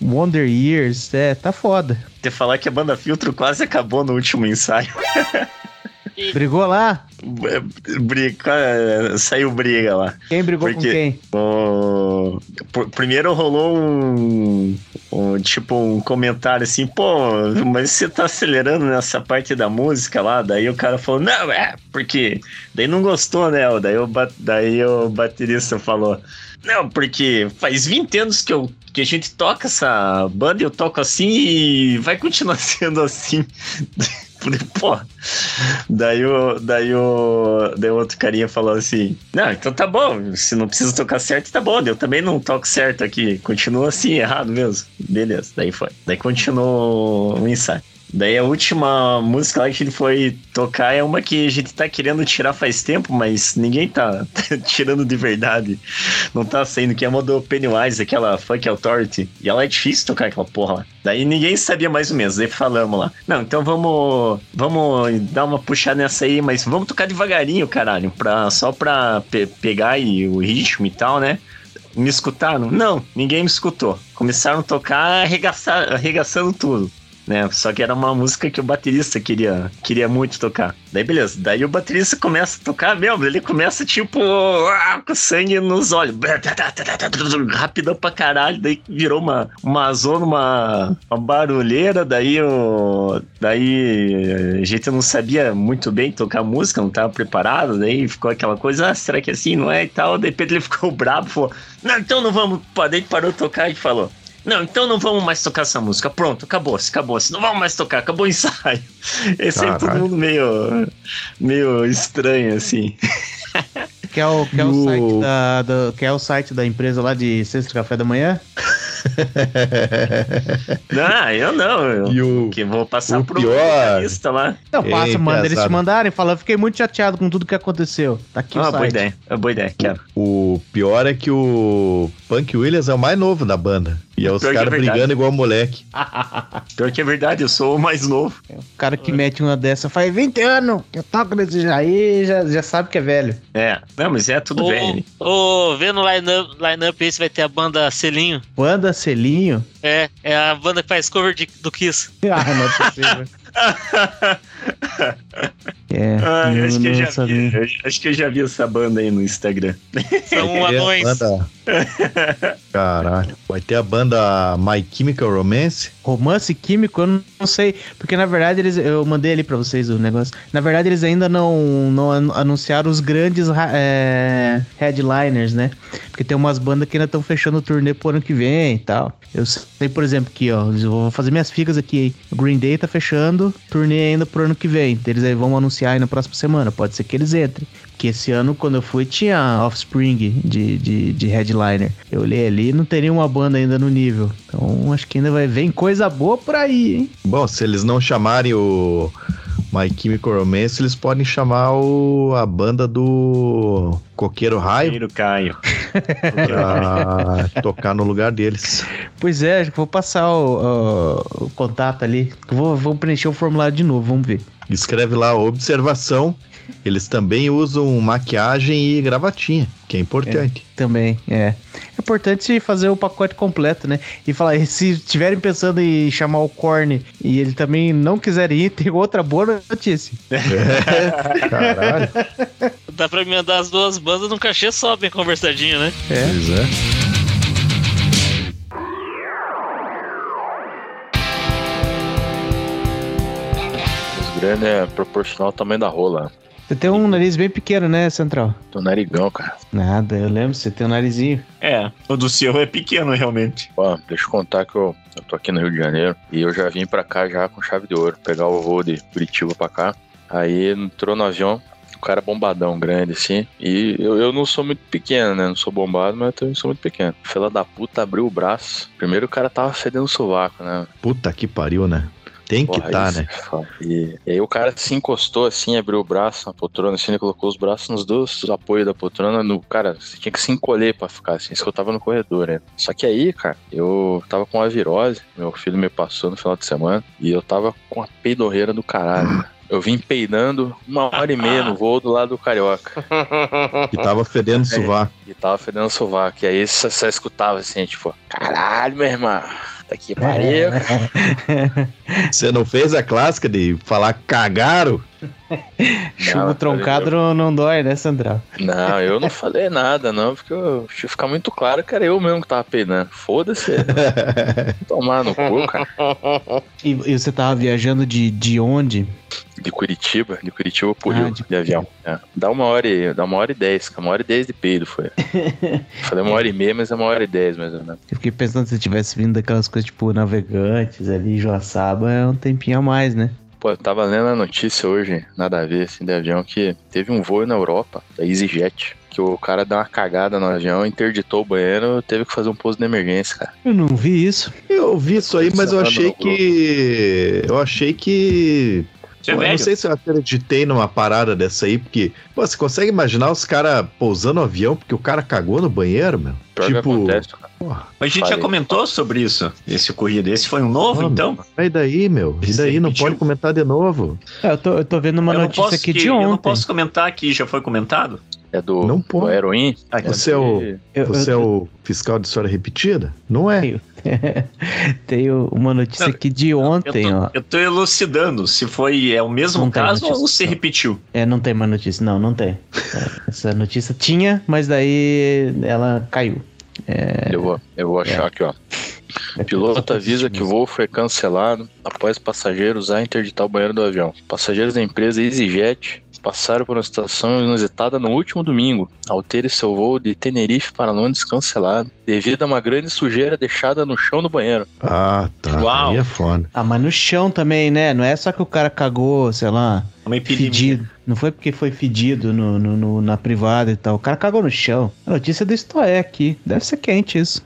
Wonder Years, é, tá foda. Te falar que a banda Filtro quase acabou no último ensaio. Brigou lá? Briga, saiu briga lá. Quem brigou Porque- com quem? O- pr- Primeiro rolou um, um- Tipo, um comentário assim, pô, mas você tá acelerando nessa parte da música lá? Daí o cara falou, não, é, porque. Daí não gostou, né? Daí o, daí o baterista falou, não, porque faz 20 anos que, eu, que a gente toca essa banda e eu toco assim e vai continuar sendo assim. Falei, Pô, daí o, daí o, daí o outro carinha falou assim: Não, então tá bom, se não precisa tocar certo, tá bom, eu também não toco certo aqui, continua assim, errado mesmo. Beleza, daí foi. Daí continuou o ensaio. Daí a última música lá que ele foi tocar é uma que a gente tá querendo tirar faz tempo, mas ninguém tá tirando de verdade. Não tá saindo, que é uma do Pennywise, aquela Funk Authority. E ela é difícil tocar aquela porra lá. Daí ninguém sabia mais ou menos, daí falamos lá. Não, então vamos vamos dar uma puxada nessa aí, mas vamos tocar devagarinho, caralho, pra, só pra pe- pegar aí o ritmo e tal, né? Me escutaram? Não, ninguém me escutou. Começaram a tocar arregaçando tudo. Né? Só que era uma música que o baterista queria, queria muito tocar. Daí beleza, daí o baterista começa a tocar mesmo, ele começa tipo ah, com sangue nos olhos, rapidão pra caralho, daí virou uma, uma zona, uma, uma barulheira, daí o, daí a gente não sabia muito bem tocar música, não tava preparado, daí ficou aquela coisa, ah, será que é assim, não é e tal, de repente ele ficou bravo, falou, não, então não vamos, daí parou de tocar e falou, não, então não vamos mais tocar essa música. Pronto, acabou-se, acabou-se. Não vamos mais tocar, acabou o ensaio. Esse aí todo mundo meio, meio estranho, assim. Que é o, que é o, o- site da, da- que é o site da empresa lá de Sexta Café da Manhã? Não, eu não. Eu E o, que vou passar o pro pior- lá. Não, Ei, passa, manda eles te mandarem, fala, eu fiquei muito chateado com tudo que aconteceu. Tá aqui o Ah, site. boa ideia. É boa ideia, quero. o pior é que o Punk Williams é o mais novo da banda. E é os é caras verdade. brigando igual moleque. Pior que é verdade, eu sou o mais novo. O cara que mete uma dessa faz 20 anos que eu toco nesse aí já, já sabe que é velho. É, não, mas é tudo bem. Ô, ô, vendo o line-up line esse vai ter a banda Selinho. Banda Selinho. É, é a banda que faz cover de- do Kiss. Ah, não é possível. É, Ah, acho, que eu já sabia. vi, eu acho que eu já vi essa banda aí no Instagram. São É, anões. banda- Caralho. Vai ter a banda My Chemical Romance. Romance químico, eu não, sei. Porque na verdade eles. Eu mandei ali pra vocês o negócio. Na verdade, eles ainda não, não an- anunciaram os grandes ra- é, headliners, né? Porque tem umas bandas que ainda estão fechando o turnê pro ano que vem e tal. Eu sei, por exemplo, aqui, ó. Eu vou fazer minhas ficas aqui. O Green Day tá fechando turnê ainda pro ano que vem. Eles aí vão anunciar aí na próxima semana. Pode ser que eles entrem. Porque esse ano, quando eu fui, tinha Offspring de, de, de headliner. Eu olhei ali e não teria uma banda ainda no nível. Então acho que ainda vai vir coisa boa por aí, hein? Bom, se eles não chamarem o My Chemical Romance, eles podem chamar o, a banda do Coqueiro Raio Primeiro Caio. pra tocar no lugar deles. Pois é, acho que vou passar o, o- o contato ali. Vou, vou preencher o formulário de novo, vamos ver. Escreve lá, observação. Eles também usam maquiagem e gravatinha, que é importante. Também, é. É importante fazer o pacote completo, né? E falar, se estiverem pensando em chamar o Korn e ele também não quiserem ir, tem outra boa notícia. Caralho. Dá pra emendar as duas bandas num cachê só, bem conversadinho, né? É. Pois é. É proporcional ao tamanho da rola. Você tem um nariz bem pequeno, né, Central? Tô narigão, cara. Nada, eu lembro, você tem um narizinho. É, o do seu é pequeno, realmente. Ó, deixa eu contar que eu, eu tô aqui no Rio de Janeiro e eu já vim pra cá já com chave de ouro, pegar o voo de Curitiba pra cá. Aí entrou no avião, o cara bombadão, grande assim. E eu, eu não sou muito pequeno, né? Não sou bombado, mas eu também sou muito pequeno. Fela da puta abriu o braço. Primeiro o cara tava fedendo o sovaco, né? Puta que pariu, né? Tem que Porra, tá, né? é. E, e aí o cara se encostou assim, abriu o braço na poltrona, assim, ele colocou os braços nos dois apoios da poltrona. No, cara, você tinha que se encolher pra ficar assim, isso que eu tava no corredor, né? Só que aí, cara, eu tava com uma virose, meu filho me passou no final de semana, e eu tava com a peidorreira do caralho. cara. Eu vim peidando uma hora e meia no voo do lado do Carioca. Que tava fedendo É. sovaco. E tava fedendo sovaco. E aí você só escutava assim, tipo, caralho, meu irmão. Tá aqui pariu. Você não fez a clássica de falar cagaram? Chumbo Não, troncado não, não dói, né, Central? Não, eu não falei nada, não, porque eu deixa eu ficar muito claro que era eu mesmo que tava peidando. Foda-se. Tomar no cu, cara. E, e você tava viajando de, de onde? De Curitiba, de Curitiba pro Ah, Rio, de de, avião. É. Dá uma hora e dá uma hora e dez, cara. Uma hora e dez de peido foi. Falei uma hora e meia, mas é uma hora e dez, mais ou menos. Eu fiquei pensando se tivesse vindo daquelas coisas tipo navegantes ali, Joaçaba, é um tempinho a mais, né? Pô, eu tava lendo a notícia hoje, nada a ver, assim, de avião, que teve um voo na Europa, da EasyJet, que o cara deu uma cagada no avião, interditou o banheiro, teve que fazer um pouso de emergência, cara. Eu não vi isso. Eu vi isso aí, mas eu achei que. Eu achei que. Você é Pô, eu não sei se eu acreditei numa parada dessa aí, porque, pô, você consegue imaginar os caras pousando o avião porque o cara cagou no banheiro, meu? Pior que tipo, acontece, cara. porra, Mas a gente já Falei. comentou sobre isso, esse ocorrido. Esse foi um novo, Mano, então? sai daí, meu. E daí não pode comentar de novo. É, eu, tô, eu tô vendo uma eu notícia posso aqui que- de Eu não ontem. posso comentar aqui, já foi comentado? É do, Não do pode. Heroin. Ah, Você é o, Eu- você é eu- o fiscal de história repetida? Não é? Tenho uma notícia Não, aqui de eu, ontem, tô, ó. eu tô elucidando se foi é o mesmo Não caso notícia, ou se não. repetiu. É, não tem mais notícia. Não, não tem. É, Essa notícia tinha, mas daí ela caiu. É, Eu vou, eu vou achar aqui, ó. Piloto avisa que o voo foi cancelado após passageiro usar e interditar o banheiro do avião. Passageiros da empresa EasyJet passaram por uma situação inusitada no último domingo, ao terem seu voo de Tenerife para Londres cancelado, devido a uma grande sujeira deixada no chão do banheiro. Ah, tá. Uau. Aí é foda. Ah, mas no chão também, né? Não é só que o cara cagou, sei lá, Uma epidemia. fedido. Não foi porque foi fedido no, no- no- na privada e tal. O cara cagou no chão. A notícia do Stoé aqui. Deve ser quente isso.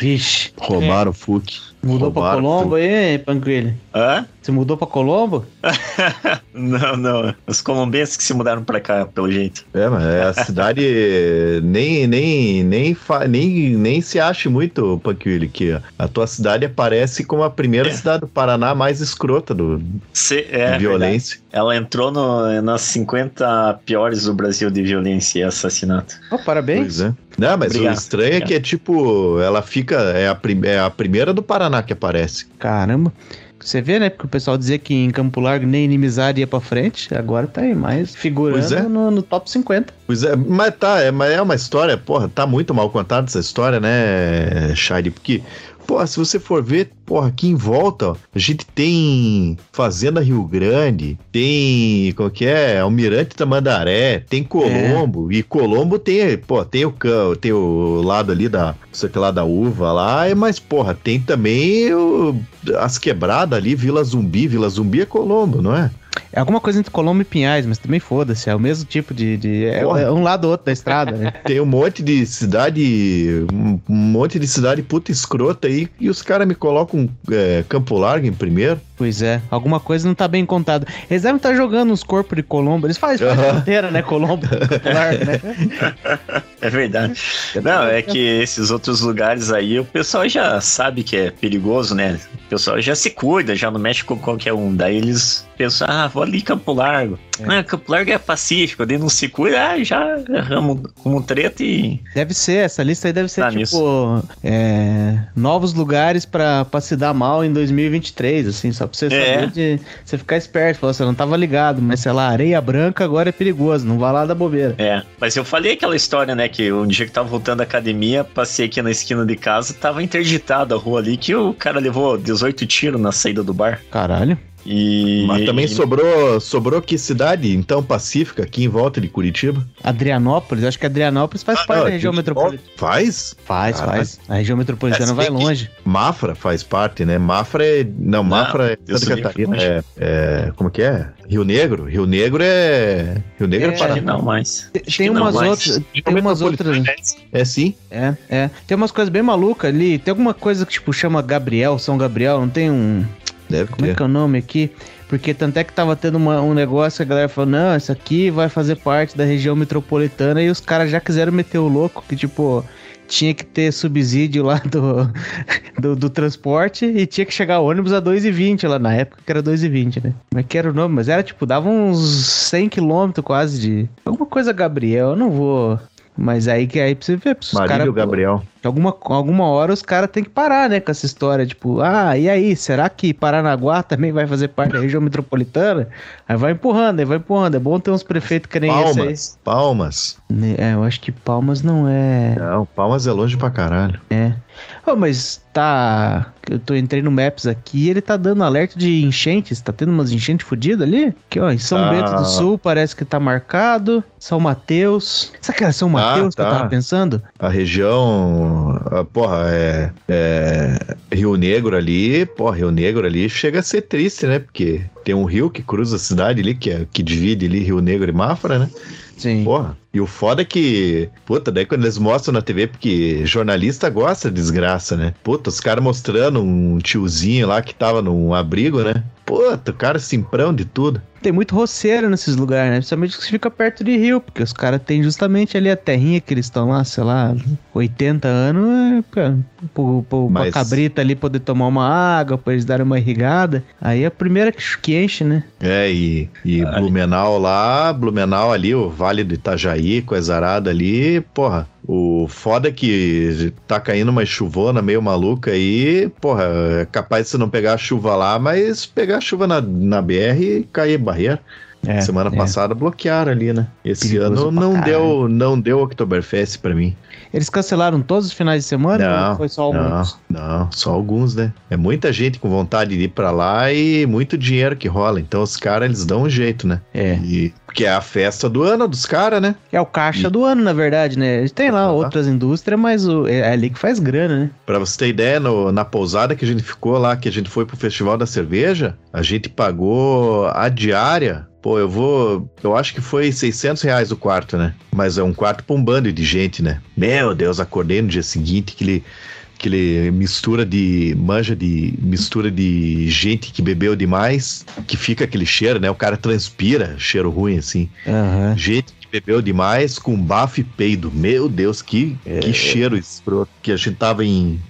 Vixe. Roubaram o FUC. Mudou pra Roubaram Colombo aí, Pancrilho? Hã? Você mudou pra Colombo? Não, não. Os colombenses que se mudaram pra cá, pelo jeito. É, mas é a cidade nem, nem, nem, fa- nem, nem se acha muito, Panquilho, que a tua cidade aparece como a primeira É. cidade do Paraná mais escrota do, Se, de é, violência. Ela entrou no, nas 50 piores do Brasil de violência e assassinato. Oh, parabéns. Pois é. Não, mas Obrigado. o estranho é que é tipo, ela fica, é a, prim- é a primeira do Paraná que aparece. Caramba. Você vê, né? Porque o pessoal dizia que em Campo Largo nem inimizade ia pra frente. Agora tá aí, mais figurando é. no, no top 50. Pois é, mas tá, é, mas é uma história, porra, tá muito mal contada essa história, né, Shady? Porque, porra, se você for ver, porra, aqui em volta, ó, a gente tem Fazenda Rio Grande, tem, que é, Almirante Tamandaré, tem Colombo, e Colombo tem, pô, tem o, tem o lado ali da, sei lá, da uva lá, é, mas, porra, tem também o- as quebradas ali, Vila Zumbi, Vila Zumbi é Colombo, não é? É alguma coisa entre Colombo e Pinhais, mas também foda-se. É o mesmo tipo de. de- é, Porra. é um lado ou outro da estrada, né? Tem um monte de cidade, um um monte de cidade puta escrota aí, e os caras me colocam é, Campo Largo em primeiro. Pois é, alguma coisa não tá bem contada. Eles devem estar jogando uns corpos de Colombo. Eles fazem faz Aham. fronteira, né? Colombo, Campo Largo, né? É verdade. Não, é que esses outros lugares aí o pessoal já sabe que é perigoso, né? O pessoal já se cuida, já não mexe com qualquer um. Daí eles pensam, ah, vou ali em Campo Largo. Ah, Campo Largo é pacífico, daí não se cuida, ah, já arramo um treta e. Deve ser, essa lista aí deve ser Tá tipo. é, novos lugares pra, pra se dar mal em 2023, assim, só pra você É. saber de. Você ficar esperto. Falar, você não tava ligado, mas sei lá, areia branca agora é perigoso, não vai lá da bobeira. É, mas eu falei aquela história, né? Que um dia que tava voltando da academia, passei aqui na esquina de casa, tava interditada a rua ali, que o cara levou 18 tiros na saída do bar. Caralho. E, Mas também e- sobrou, sobrou que cidade, então, pacífica, aqui em volta de Curitiba? Adrianópolis, acho que Adrianópolis faz parte não, da região metropolitana. volta- Faz? Faz, Caralho. faz. A região metropolitana É, vai longe. Mafra faz parte, né? Mafra é. Não, Mafra é Santa Catarina. foi É, é- Como que é? Rio Negro? Rio Negro é. Rio Negro é, É. Paraná. não mais. Tem, não, umas mas- outras. Tem umas outras. É sim. É, é. Tem umas coisas bem malucas ali. Tem alguma coisa que, tipo, chama Gabriel, São Gabriel, não tem um. Deve Como é ter. que é o nome aqui? Porque tanto é que tava tendo uma- um negócio a galera falou, não, isso aqui vai fazer parte da região metropolitana e os caras já quiseram meter o louco, que tipo, tinha que ter subsídio lá do, do, do transporte e tinha que chegar ônibus a 2,20 lá na época, que era 2,20, né? Como é que era o nome? Mas era tipo, dava uns 100 quilômetros quase de. Alguma coisa Gabriel, eu não vou. Mas aí que aí pra você ver, os caras. Gabriel. Alguma, alguma hora os caras têm que parar, né, com essa história. Tipo, ah, e aí, será que Paranaguá também vai fazer parte da região metropolitana? Aí vai empurrando, aí vai empurrando. É bom ter uns prefeitos que nem esse aí. Palmas. Palmas. É, eu acho que Palmas não é. Não, Palmas é longe pra caralho. Oh, mas tá. Eu tô entrei no Maps aqui e ele tá dando alerta de enchentes. Tá tendo umas enchentes fodidas ali? Aqui, ó, em São Ah. Bento do Sul parece que tá marcado. São Mateus. Será que era São Mateus que eu tá. tava pensando? A região. ah, Porra, é, é. Rio Negro ali. Porra, Rio Negro ali chega a ser triste, né? Porque tem um rio que cruza a cidade ali, que, é, que divide ali Rio Negro e Mafra, né? Sim. Porra. E o foda é que. Puta, daí quando eles mostram na TV, porque jornalista gosta de desgraça, né? Puta, os caras mostrando um tiozinho lá que tava num abrigo, né? Puta, o cara simprão de tudo. Tem muito roceiro nesses lugares, né? Principalmente que fica perto de rio, porque os caras têm justamente ali a terrinha que eles estão lá, sei lá, 80 anos, é, pra, pro, pro, Mas- pra cabrita ali poder tomar uma água, pra eles darem uma irrigada. Aí é a primeira que, enche, né? É, e, e. Blumenau lá, Blumenau ali, o Vale do Itajaí, coisa arada ali, porra. O foda é que tá caindo uma chuvona meio maluca aí, porra, é capaz de você não pegar a chuva lá, mas pegar a chuva na, na BR e cair barreira. É, Semana é. passada bloquearam ali, né? Esse Perigoso ano não deu, não deu Oktoberfest pra mim. Eles cancelaram todos os finais de semana Não, ou foi só Não, alguns? não, só alguns, né? É muita gente com vontade de ir pra lá e muito dinheiro que rola. Então os caras, eles dão um jeito, né? É. E, porque é a festa do ano dos caras, né? É o caixa E- do ano, na verdade, né? Tem lá Ah. outras indústrias, mas o, é ali que faz grana, né? Pra você ter ideia, no- na pousada que a gente ficou lá, que a gente foi pro Festival da Cerveja, a gente pagou a diária. Pô, eu vou. Eu acho que foi 600 reais o quarto, né? Mas é um quarto pra um bando de gente, né? Meu Deus, acordei no dia seguinte que ele. Aquele mistura de. manja de. mistura de gente que bebeu demais, que fica aquele cheiro, né? O cara transpira, cheiro ruim assim. Aham. Gente que bebeu demais com bafo e peido. Meu Deus, que, É. que cheiro escroto. Que a gente tava em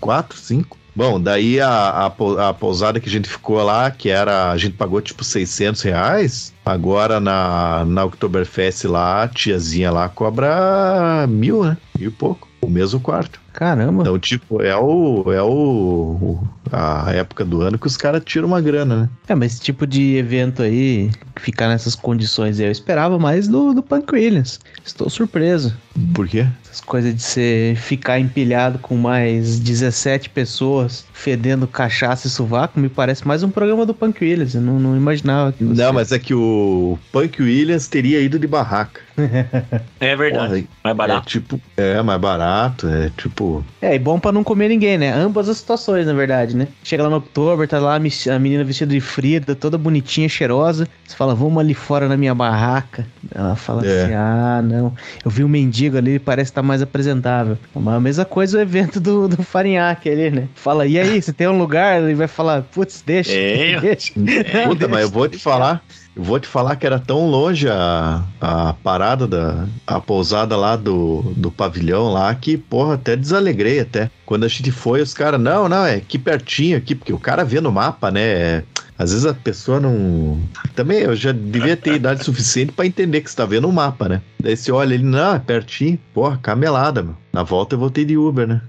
quatro, cinco. Bom, daí a, a, a pousada que a gente ficou lá, que era. A gente pagou tipo 600 reais. Agora na, na Oktoberfest lá, a tiazinha lá cobra mil, né? Mil e pouco. O mesmo quarto. Caramba. Então, tipo, é o. É o. o- a época do ano que os caras tiram uma grana, né? É, mas esse tipo de evento aí, ficar nessas condições aí, eu esperava mais do, do Punk Williams. Estou surpreso. Por quê? Essas coisas de você ficar empilhado com mais 17 pessoas fedendo cachaça e sovaco me parece mais um programa do Punk Williams. Eu não, não imaginava que você... Não, mas é que o Punk Williams teria ido de barraca. É verdade. Porra, Mais É barato. tipo, é mais barato, é tipo. É, e bom pra não comer ninguém, né? Ambas as situações, na verdade, né? Chega lá no Oktober, tá lá a menina vestida de Frida, toda bonitinha, cheirosa. Você fala, vamos ali fora na minha barraca. Ela fala É. assim, ah, não. Eu vi um mendigo ali, ele parece estar mais apresentável. Mas a mesma coisa o evento do, do Farinhaque ali, né? Fala, e aí, você tem um lugar? Ele vai falar, putz, deixa, É. deixa. Puta, mas eu deixa. vou te falar. Vou te falar que era tão longe a, a parada da. a pousada lá do, do pavilhão lá que, porra, até desalegrei até. Quando a gente foi, os caras, não, não, é aqui pertinho aqui, porque o cara vê no mapa, né? Às vezes a pessoa não. Também eu já devia ter idade suficiente pra entender que você tá vendo o mapa, né? Daí você olha ele, não, é pertinho. Porra, camelada, meu. Na volta eu voltei de Uber, né?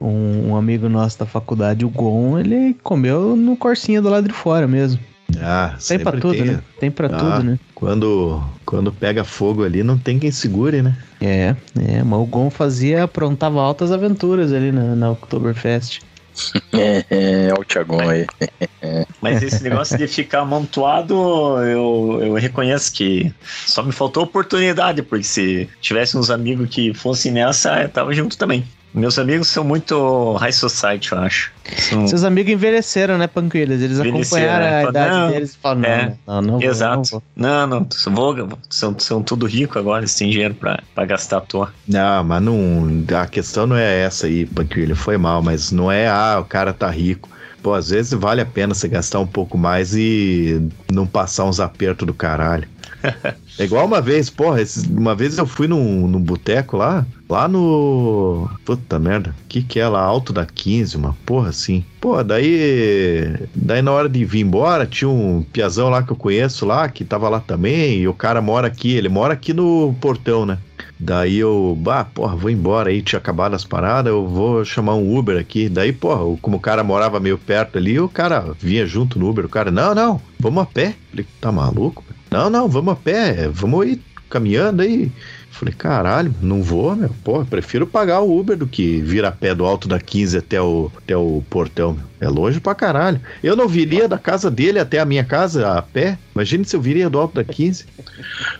Um, um amigo nosso da faculdade, o Gon, ele comeu no corsinho do lado de fora mesmo. Ah, Tem pra tudo, tem, né? Tem pra Ah. tudo, né? Quando, quando pega fogo ali, não tem quem segure, né? É, é, mas o Gon fazia, aprontava altas aventuras ali na, na Oktoberfest. É, é, olha o Thiagão aí. Mas esse negócio de ficar amontoado, eu, eu reconheço que só me faltou oportunidade, porque se tivesse uns amigos que fossem nessa, eu tava junto também. Meus amigos são muito high society, eu acho. São- Seus amigos envelheceram, né, Panquilhas? Eles acompanharam né? a idade não, deles e falaram, não, é, né? não, não, vou, não Exato. vou. Não, não, vou, são, são tudo rico agora, eles têm dinheiro pra, pra gastar à toa. Não, mas não. A questão não é essa aí, Panquilha. Foi mal, mas não é, ah, o cara tá rico. Pô, às vezes vale a pena você gastar um pouco mais e não passar uns apertos do caralho. É igual uma vez, porra, esses- uma vez eu fui num, num boteco lá, lá no. Puta merda, que que é lá? Alto da 15, uma porra assim. Pô, daí. Daí na hora de vir embora, tinha um piazão lá que eu conheço lá, que tava lá também, e o cara mora aqui, ele mora aqui no portão, né? Daí eu, bah, porra, vou embora aí, tinha acabado as paradas, eu vou chamar um Uber aqui. Daí, porra, como o cara morava meio perto ali, o cara vinha junto no Uber. O cara, não, não, vamos a pé. Falei, tá maluco? Não, não, vamos a pé, vamos ir caminhando aí. Falei, caralho, não vou, meu. Porra, prefiro pagar o Uber do que vir a pé do alto da 15 até o, até o portão. meu. É longe pra caralho. Eu não viria da casa dele até a minha casa a pé. Imagine se eu viria do alto da 15.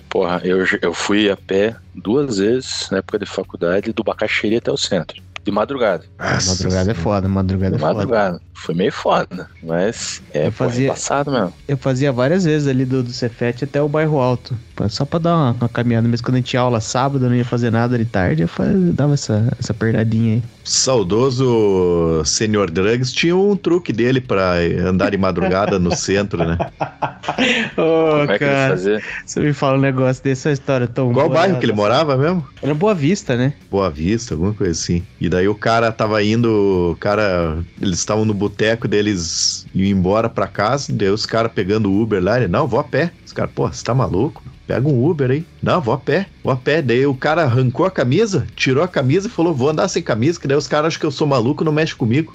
Porra, eu, eu fui a pé duas vezes na época de faculdade, do Bacaxiri até o centro. De madrugada. Madrugada é foda, madrugada é foda. madrugada. Foi meio foda, mas é, Eu pô, é fazia- passado mesmo. Eu fazia várias vezes ali do, do Cefete até o bairro Alto. Só pra dar uma, uma caminhada. Mesmo quando a gente tinha aula sábado, eu não ia fazer nada de tarde, eu faz- dava essa, essa pernadinha aí. saudoso Senhor Drugs tinha um truque dele pra andar de madrugada no centro, né? Ô, Como é que ele fazia? você me fala um negócio dessa história tão Qual boa, bairro que ele morava mesmo? Era Boa Vista, né? Boa Vista, alguma coisa assim. E daí o cara tava indo, o cara, eles estavam no boteco deles iam embora pra casa, daí os caras pegando o Uber lá, ele, não, vou a pé. Os caras, pô, você tá maluco? Pega um Uber aí. Não, vou a pé, vou a pé. Daí o cara arrancou a camisa, tirou a camisa e falou, vou andar sem camisa, que daí os caras acham que eu sou maluco, não mexe comigo.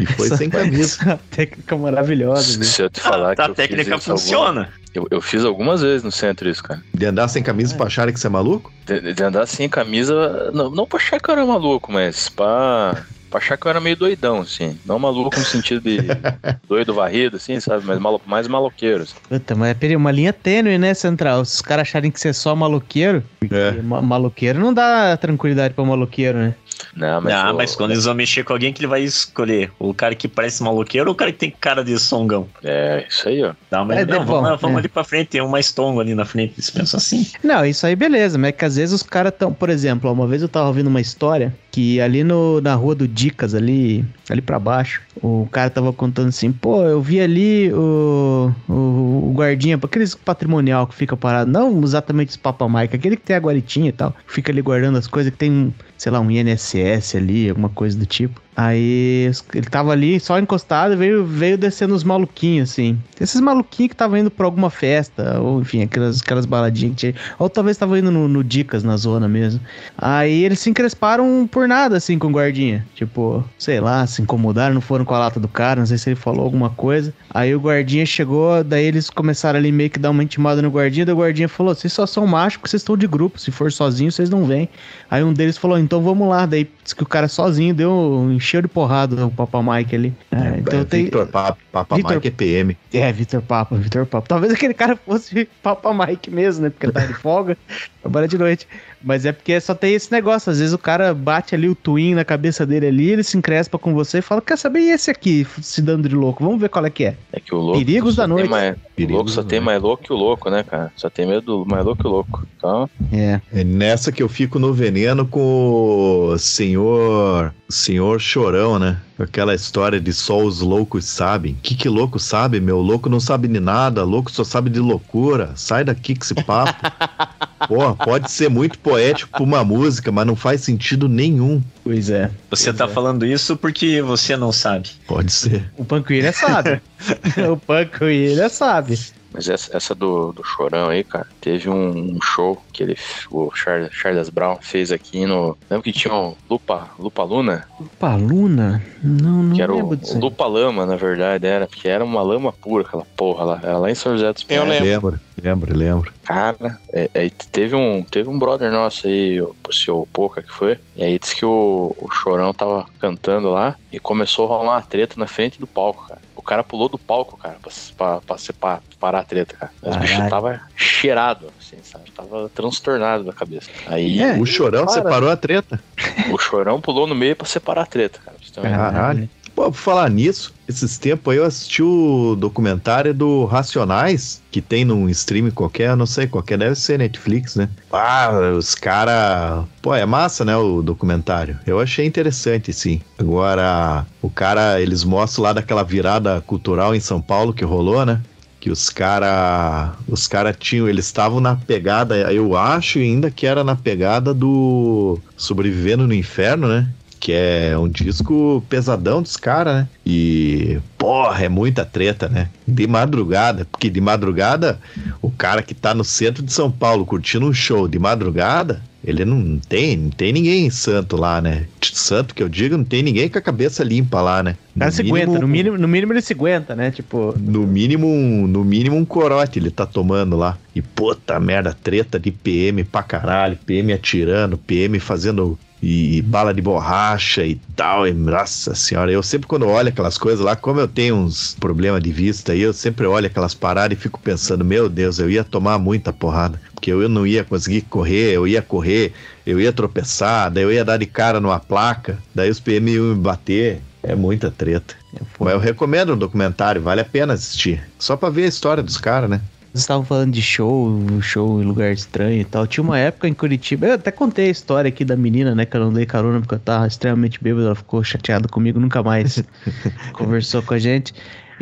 E foi sem camisa. Essa técnica maravilhosa, né? Se eu te falar que a eu técnica fiz isso alguma- funciona. Eu, eu fiz algumas vezes no centro isso, cara. De andar sem camisa pra acharem que você é maluco? De, de andar sem camisa, não, não pra achar que eu era maluco, mas pra, pra achar que eu era meio doidão, assim. Não maluco no sentido de doido varrido, assim, sabe? Mas malo, mais maloqueiro. assim. Puta, mas peraí, uma linha tênue, né, Central? Se os caras acharem que você é só maloqueiro, É. porque ma- maloqueiro não dá tranquilidade pra maloqueiro, né? Não, mas, eu- mas quando eles vão mexer com alguém, que ele vai escolher? O cara que parece maloqueiro ou o cara que tem cara de songão? É, isso aí, ó. Não, mas É, não, bom, vamos, vamos é. ali pra frente, tem um mais tongo ali na frente, eles pensam assim. Não, isso aí beleza, mas é que às vezes os caras tão, por exemplo, uma vez eu tava ouvindo uma história que ali no, na rua do Dicas, ali, ali pra baixo, o cara tava contando assim, pô, eu vi ali o, o, o guardinha, aqueles patrimonial que fica parado, não exatamente os papamaica, aquele que tem a guaritinha e tal, fica ali guardando as coisas, que tem, sei lá, um INSS ali, alguma coisa do tipo. Aí ele tava ali só encostado veio, veio descendo os maluquinhos, assim. Esses maluquinhos que estavam indo pra alguma festa, ou enfim, aquelas, aquelas baladinhas que tinha. Ou talvez estavam indo no, no Dicas, na zona mesmo. Aí eles se encresparam por nada, assim, com o guardinha. Tipo, sei lá, se incomodaram, não foram com a lata do cara, não sei se ele falou alguma coisa. Aí o guardinha chegou, daí eles começaram ali meio que dar uma intimada no guardinha, daí o guardinha falou: vocês só são machos porque vocês estão de grupo, se for sozinho, vocês não vêm. Aí um deles falou: então vamos lá. Daí disse que o cara sozinho deu, encheu de porrada o Papa Mike ali. É, então É, tem. Victor Papa, Papa Victor- Mike é PM. É, Vitor Papa, Vitor Papa. Talvez aquele cara fosse Papa Mike mesmo, né? Porque ele tá de folga, trabalha de noite. Mas é porque só tem esse negócio. Às vezes o cara bate ali o twin na cabeça dele ali, ele se encrespa com você e fala: Quer saber e esse aqui se dando de louco? Vamos ver qual é que é. É que o louco. Perigos só da tem noite. mais- o Perigos louco só tem noite. mais louco que o louco, né, cara? Só tem medo do mais louco que o louco. Então, É. É nessa que eu fico no veneno com o senhor, senhor chorão, né? Aquela história de só os loucos sabem. Que que louco sabe, meu? Louco não sabe de nada, louco só sabe de loucura. Sai daqui com esse papo. Porra, pode ser muito poético pra uma música, mas não faz sentido nenhum. Pois é. Você tá falando isso porque você não sabe. Pode ser. O Panquilha sabe. o Panquilha sabe. Mas essa, essa do, do Chorão aí, cara, teve um, um show que ele, o Charles, Charles Brown fez aqui no. Lembra que tinha um Lupa, Lupa Luna? Lupa Luna? Não, não que era o, lembro disso. o Lupa Lama, na verdade, era. Que era uma lama pura, aquela porra lá. Era lá em São José dos Eu Pinhais. lembro. Lembro, lembro, lembro. Cara, é, é, teve, um, teve um brother nosso aí, o, o seu Poca, que foi. E aí disse que o, o Chorão tava cantando lá e começou a rolar uma treta na frente do palco, cara. O cara pulou do palco, cara, pra, pra, pra, parar a treta, cara. Os bichos Caralho. tava cheirado, assim, sabe? Tava transtornado da cabeça. Aí É. O Chorão Para. separou a treta. o Chorão pulou no meio pra separar a treta, cara. Caralho. Pô, por falar nisso, esses tempos eu assisti o documentário do Racionais, que tem num stream qualquer, não sei qualquer, deve ser Netflix, né? Ah, os caras. Pô, é massa, né? O documentário. Eu achei interessante, sim. Agora, o cara, eles mostram lá daquela virada cultural em São Paulo que rolou, né? Que os cara, os cara tinham, eles estavam na pegada, eu acho ainda que era na pegada do Sobrevivendo no Inferno, né? Que é um disco pesadão dos caras, né? E, porra, é muita treta, né? De madrugada, porque de madrugada, o cara que tá no centro de São Paulo curtindo um show de madrugada, ele não tem, não tem ninguém santo lá, né? Santo que eu digo, não tem ninguém com a cabeça limpa lá, né? O cara No se aguenta, no mínimo, no mínimo ele se aguenta, né? Tipo, no mínimo, um, no mínimo um corote ele tá tomando lá. E puta merda, treta de PM pra caralho, PM atirando, PM fazendo e, bala de borracha e tal. E, nossa senhora, eu sempre quando olho aquelas coisas lá, como eu tenho uns problemas de vista aí, eu sempre olho aquelas paradas e fico pensando, meu Deus, eu ia tomar muita porrada. Porque eu não ia conseguir correr, eu ia correr, eu ia tropeçar, daí eu ia dar de cara numa placa, daí os PM iam me bater. É muita treta. Mas eu recomendo o documentário, vale a pena assistir. Só pra ver a história dos caras, né? Vocês estavam falando de show, show em lugar estranho e tal. Tinha uma época em Curitiba, eu até contei a história aqui da menina, né? Que eu não dei carona porque eu tava extremamente bêbado, ela ficou chateada comigo, nunca mais conversou com a gente.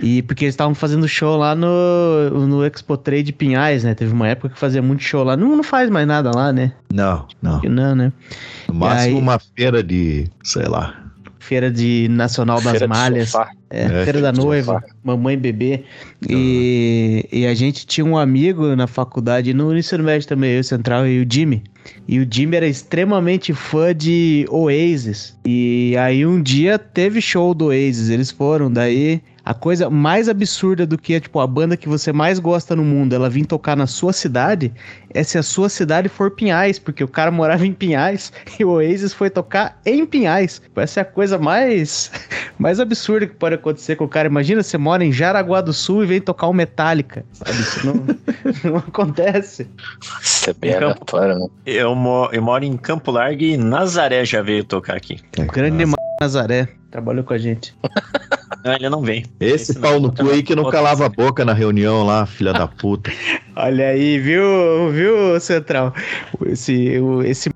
E porque eles estavam fazendo show lá no, no Expo Trade Pinhais, né? Teve uma época que fazia muito show lá. Não, não faz mais nada lá, né? Não, não. Não, né? No máximo aí- uma feira de, sei lá. Feira de Nacional das Feira Malhas. É, É, Feira da Noiva, sofá. Mamãe e Bebê. E, e a gente tinha um amigo na faculdade, no ensino médio também, eu, Central, e o Jimmy. E o Jimmy era extremamente fã de Oasis. E aí um dia teve show do Oasis, eles foram, daí a coisa mais absurda do que tipo, a banda que você mais gosta no mundo, ela vir tocar na sua cidade, é se a sua cidade for Pinhais, porque o cara morava em Pinhais e o Oasis foi tocar em Pinhais. Essa é a coisa mais, mais absurda que pode acontecer com o cara. Imagina você mora em Jaraguá do Sul e vem tocar o Metallica, sabe? Isso não, não acontece. Isso é bem Campo. aleatório, né? Eu, mo- eu moro em Campo Largo e Nazaré já veio tocar aqui. O grande Nazaré trabalhou com a gente. Não, ele não vem. Esse, Esse pau não, no cu aí que não calava a boca na reunião lá, filha da puta. Olha aí, viu, viu, Central? Esse, esse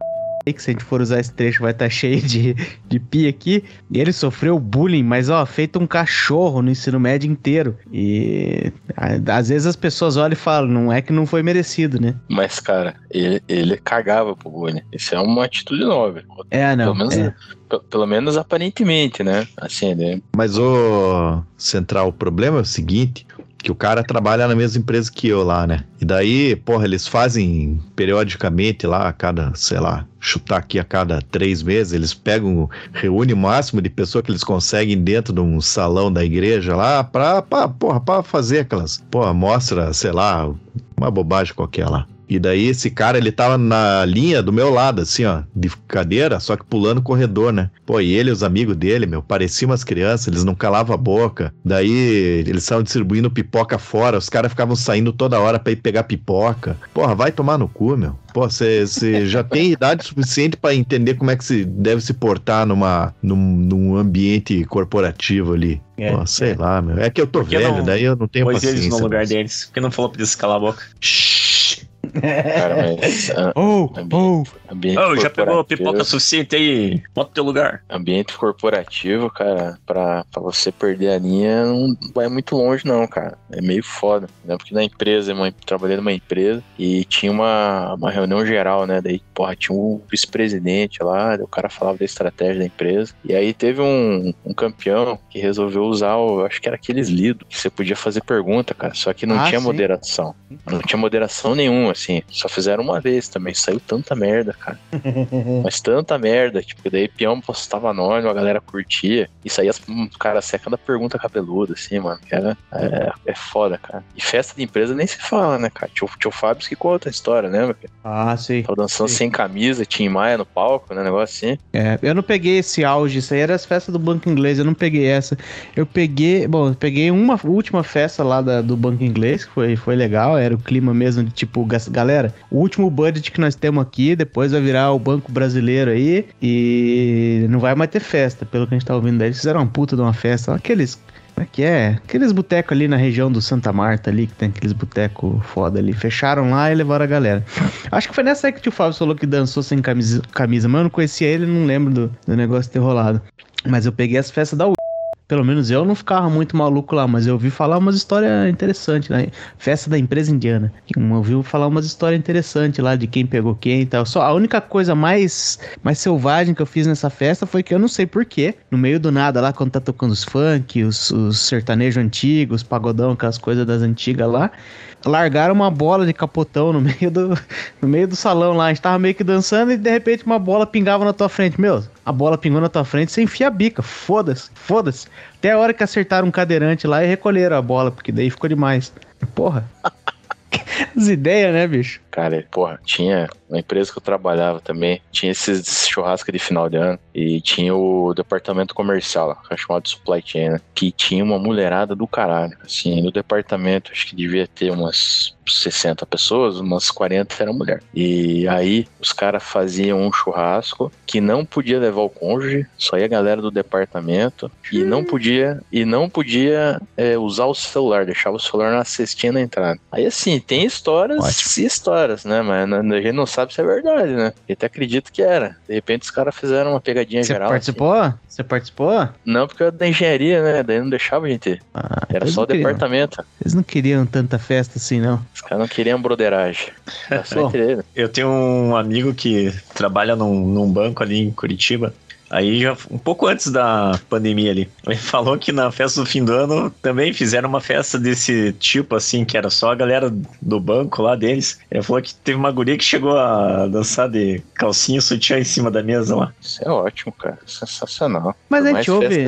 que se a gente for usar esse trecho vai estar cheio de, de pi aqui. E ele sofreu bullying, mas ó, feito um cachorro no ensino médio inteiro. E a- às vezes as pessoas olham e falam, não é que não foi merecido, né? Mas, cara, ele, ele cagava pro bullying. Isso é uma atitude nobre. É, não. Pelo menos, é. pe- pelo menos aparentemente, né? Assim, ele Mas o Central, o problema é o seguinte, que o cara trabalha na mesma empresa que eu lá, né? E daí, porra, eles fazem periodicamente lá, a cada, sei lá, chutar aqui a cada três meses, eles pegam, reúnem o máximo de pessoa que eles conseguem dentro de um salão da igreja lá pra, pra, porra, pra fazer aquelas, porra, mostra, sei lá, uma bobagem qualquer lá. E daí esse cara, ele tava na linha do meu lado, assim, ó, de cadeira, só que pulando o corredor, né? Pô, e ele e os amigos dele, meu, pareciam umas crianças, eles não calavam a boca. Daí eles estavam distribuindo pipoca fora, os caras ficavam saindo toda hora pra ir pegar pipoca. Porra, vai tomar no cu, meu. Pô, você já tem idade suficiente pra entender como é que se deve se portar numa, num, num ambiente corporativo ali. É, Pô, sei é. lá, meu. É que eu tô Por que velho, não daí eu não tenho Pôs paciência. eles no lugar mas- deles. Por que não falou pra eles calar a boca? Shhh. Cara, mas. ah, Oh, oh. ambiente Ô, já pegou pipoca suficiente aí? Bota teu lugar. Ambiente corporativo, cara, pra, pra você perder a linha não vai muito longe, não, cara. É meio foda. Né? Porque na empresa, eu trabalhei numa empresa e tinha uma, uma reunião geral, né? Daí, porra, tinha um vice-presidente lá, o cara falava da estratégia da empresa. E aí teve um, um campeão que resolveu usar, o, acho que era aqueles lidos, que você podia fazer pergunta, cara. Só que não Ah, tinha sim. moderação. Não tinha moderação nenhuma, assim. Só fizeram uma vez também. Saiu tanta merda, cara. Mas tanta merda, tipo, daí peão postava anônimo, a galera curtia. E saía um cara seca da pergunta cabeluda, assim, mano. Que era, é, é foda, cara. E festa de empresa nem se fala, né, cara? Tinha o, tinha o Fábio que conta a história, lembra? cara? Ah, sim. Tava dançando Sim. sem camisa, Tim Maia no palco, né? Negócio assim. É, eu não peguei esse auge, isso aí era as festas do Banco Inglês, eu não peguei essa. Eu peguei, bom, eu peguei uma última festa lá da- do Banco Inglês, que foi, foi legal, era o clima mesmo de tipo, galera, o último budget que nós temos aqui, depois vai virar o Banco Brasileiro aí, e não vai mais ter festa, pelo que a gente tá ouvindo daí. Eles fizeram uma puta de uma festa, aqueles. Como é que é? Aqueles botecos ali na região do Santa Marta ali, que tem aqueles botecos foda ali. Fecharam lá e levaram a galera. Acho que foi nessa aí que o tio Fábio falou que dançou sem camisa, camisa mas eu não conhecia ele, não lembro do, do negócio ter rolado. Mas eu peguei as festas da U. Pelo menos eu não ficava muito maluco lá, mas eu ouvi falar umas histórias interessantes, né? Festa da empresa indiana. Eu ouvi falar umas histórias interessantes lá de quem pegou quem e tal. Só a única coisa mais, mais selvagem que eu fiz nessa festa foi que eu não sei porquê. No meio do nada lá, quando tá tocando os funk, os, os sertanejos antigos, pagodão, aquelas coisas das antigas lá. Largaram uma bola de capotão no meio do, no meio do salão lá. A gente tava meio que dançando e de repente uma bola pingava na tua frente. Meu, a bola pingou na tua frente, você enfia a bica. Foda-se, foda-se. Até a hora que acertaram um cadeirante lá e recolheram a bola, porque daí ficou demais. Porra. As ideias, né, bicho? Cara, porra, tinha uma empresa que eu trabalhava também, tinha esses churrascos de final de ano e tinha o departamento comercial lá, que chamado Supply Chain, né? Que tinha uma mulherada do caralho. Assim, no departamento, acho que devia ter umas 60 pessoas, umas 40 eram mulher. E aí os caras faziam um churrasco que não podia levar o cônjuge, só ia a galera do departamento e não podia e não podia é, usar o celular, deixava o celular na cestinha na entrada. Aí assim, tem histórias Ótimo. e histórias, né? Mas a gente não sabe se é verdade, né? Eu até acredito que era. De repente os caras fizeram uma pegadinha Você geral. participou? Você participou? assim. Não, porque eu era da engenharia, né? Daí não deixava a gente ir. Ah, Era só o queriam- departamento. Eles não queriam tanta festa assim, não. Os caras não queriam broderagem. Bom. Eu tenho um amigo que trabalha num, num banco ali em Curitiba. Aí já um pouco antes da pandemia ali. Ele falou que na festa do fim do ano também fizeram uma festa desse tipo, assim, que era só a galera do banco lá deles. Ele falou que teve uma guria que chegou a dançar de calcinha e sutiã em cima da mesa lá. Isso é ótimo, cara. Sensacional. Mas Por a gente ouve-.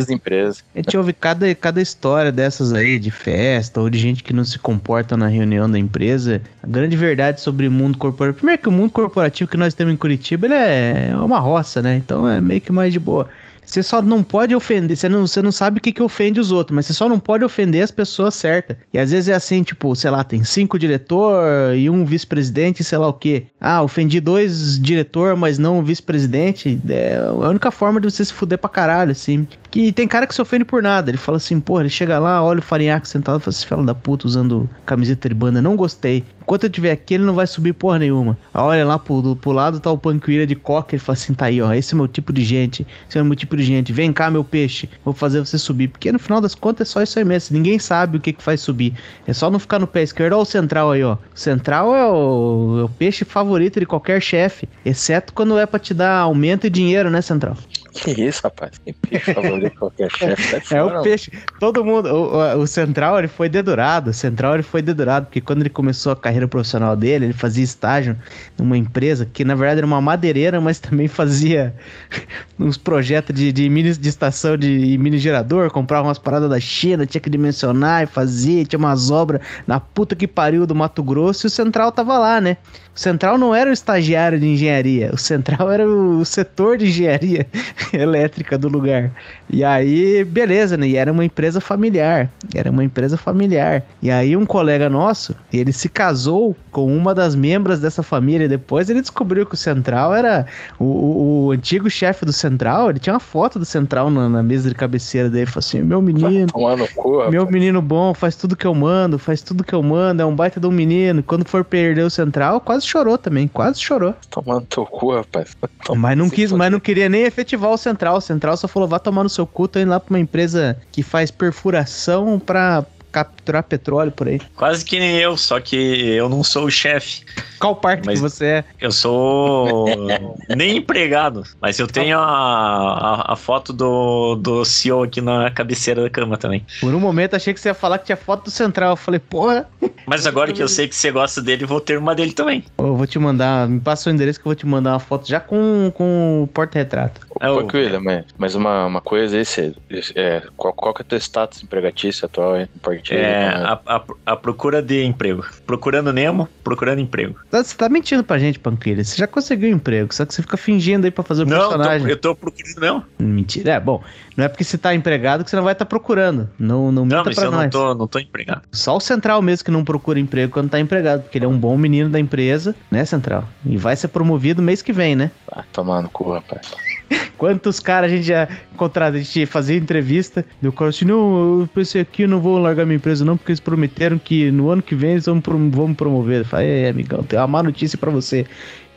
A gente ouve cada, cada história dessas aí, de festa, ou de gente que não se comporta na reunião da empresa. A grande verdade sobre o mundo corporativo. Primeiro que o mundo corporativo que nós temos em Curitiba, ele é uma roça, né? Então é meio que mais de boa. Você só não pode ofender, você não, você não sabe o que, que ofende os outros, mas você só não pode ofender as pessoas certas. E às vezes é assim, tipo, sei lá, tem cinco diretor e um vice-presidente, sei lá o quê. Ah, ofendi dois diretor, mas não o vice-presidente. É a única forma de você se fuder pra caralho, assim. Que tem cara que se ofende por nada. Ele fala assim, pô, ele chega lá, olha o Farinhaque sentado e fala assim, fala da puta usando camiseta de banda, não gostei. Enquanto eu estiver aqui, ele não vai subir porra nenhuma. Olha lá pro, pro lado tá o Panqueira de coca, ele fala assim, tá aí, ó, esse é meu tipo de gente, esse é meu tipo de gente, vem cá, meu peixe, vou fazer você subir. Porque no final das contas é só isso aí mesmo, ninguém sabe o que que faz subir. É só não ficar no pé esquerdo, ó o central aí, ó. Central é o, é o peixe favorito de qualquer chefe, exceto quando é pra te dar aumento e dinheiro, né, central? Que isso, rapaz? Que peixe favorito de qualquer chefe. Sai É o peixe. Todo mundo. O, o- o Central ele foi dedurado. O Central ele foi dedurado. Porque quando ele começou a carreira profissional dele, ele fazia estágio numa empresa que na verdade era uma madeireira, mas também fazia uns projetos de, de mini de estação de mini gerador, comprava umas paradas da China, tinha que dimensionar e fazia, tinha umas obras na puta que pariu do Mato Grosso e o Central tava lá, né? O Central não era o estagiário de engenharia, o Central era o setor de engenharia. elétrica do lugar. E aí, beleza, né? E era uma empresa familiar. Era uma empresa familiar. E aí, um colega nosso, ele se casou com uma das membros dessa família. Depois ele descobriu que o Central era o, o- o antigo chefe do Central. Ele tinha uma foto do Central na, na mesa de cabeceira dele. Falou assim: Meu menino. Cu. Meu menino bom, faz tudo que eu mando, faz tudo que eu mando, é um baita de um menino. Quando for perder o Central, quase chorou também, quase chorou. Tomar no teu cu, rapaz. Toma- Mas não quis, mas não queria nem efetivar o Central. O Central só falou: vá tomar no seu cu, tô indo lá pra uma empresa que faz perfuração pra capturar petróleo por aí. Quase que nem eu, só que eu não sou o chefe. Qual parte Mas- que você é? Eu sou nem empregado, mas eu tenho a, a, a foto do, do CEO aqui na cabeceira da cama também. Por um momento achei que você ia falar que tinha foto do Central. Eu falei, porra, Mas agora que eu sei que você gosta dele, vou ter uma dele também. eu vou te mandar, me passa o endereço que eu vou te mandar uma foto já com, com o porta-retrato. Ô, É o- Punk William, mas, mas uma, uma coisa você, é, qual, qual que é o teu status empregatício atual Parque Tiro? É, Então, a, a, a procura de emprego. Procurando Nemo, procurando emprego. Tá- Você tá mentindo pra gente, Panquilha. Você já conseguiu um emprego, só que você fica fingindo aí pra fazer o Não, eu personagem. tô, eu tô procurando não. Mentira. É, bom, não é porque você tá empregado que você não vai estar procurando. Não, não Não, mas pra eu nós. não tô, não tô empregado. Só o Central mesmo que não procura emprego quando tá empregado, porque ele é um bom menino da empresa, né, Central? E vai ser promovido mês que vem, né? Ah, tomar no cu, rapaz. Quantos caras a gente já encontrado, a gente fazia entrevista, e o cara assim, não, eu pensei aqui, eu não vou largar minha empresa não, porque eles prometeram que no ano que vem eles vão, prom- vão me promover. Eu falei, é, amigão, tem uma má notícia pra você.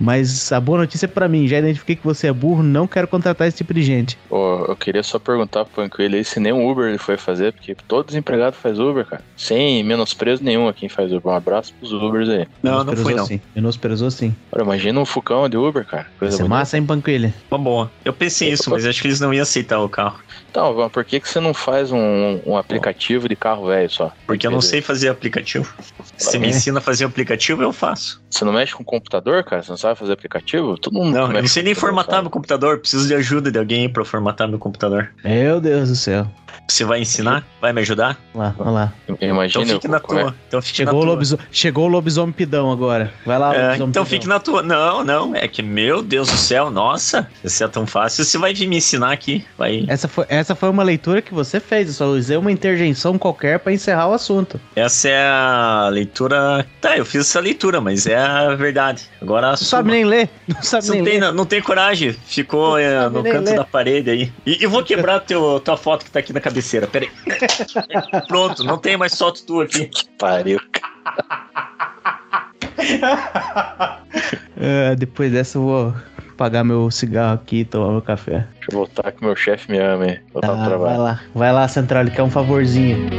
Mas a boa notícia é pra mim, já identifiquei que você é burro, não quero contratar esse tipo de gente. Ô, eu queria só perguntar pro William aí se nem um Uber ele foi fazer, porque todo desempregado faz Uber, cara. Sem menosprezo nenhum a quem faz Uber. Um abraço pros Ubers aí. Não, não fui não. Sim. Menosprezou sim. Olha, imagina um Fucão de Uber, cara. Coisa Isso é massa, hein, Panquilha? Uma boa. Eu pensei isso, mas acho que eles não iam aceitar o carro. Então, Van, por que, que você não faz um, um aplicativo de carro velho só? Porque eu não sei fazer aplicativo. Se você me É. ensina a fazer aplicativo, eu faço. Você não mexe com computador, cara? Você não sabe fazer aplicativo? Todo mundo Não, eu não sei nem computador, formatar sabe? meu computador. Preciso de ajuda de alguém pra formatar meu computador. Meu Deus do céu. Você vai ensinar? Vai me ajudar? Lá, olha lá. Imagina Então fique na é- tua. Então fique Chegou o, na tua. lobiso... Chegou o lobisomem pidão agora. Vai lá, É, então pidão. fique na tua. Não, não. É que, meu Deus do céu, nossa. Se é tão fácil, você vai vir me ensinar aqui. Vai. Essa foi, essa foi uma leitura que você fez, eu só usei uma interjeição qualquer pra encerrar o assunto. Essa é a leitura. Tá, eu fiz essa leitura, mas é a verdade. Agora Não sabe nem ler, não sabe Você nem não tem, ler. não, não tem coragem. Ficou é, no canto ler. da parede aí. E eu vou quebrar teu, tua foto que tá aqui na cabeceira. Pera aí. Pronto, não tem mais foto tua aqui. Pariu. É, depois dessa eu vou pagar meu cigarro aqui e tomar meu café. Deixa eu voltar que meu chefe me ama, hein? Voltar Tá, pro vai trabalho. lá, vai lá, Central, ele quer um favorzinho.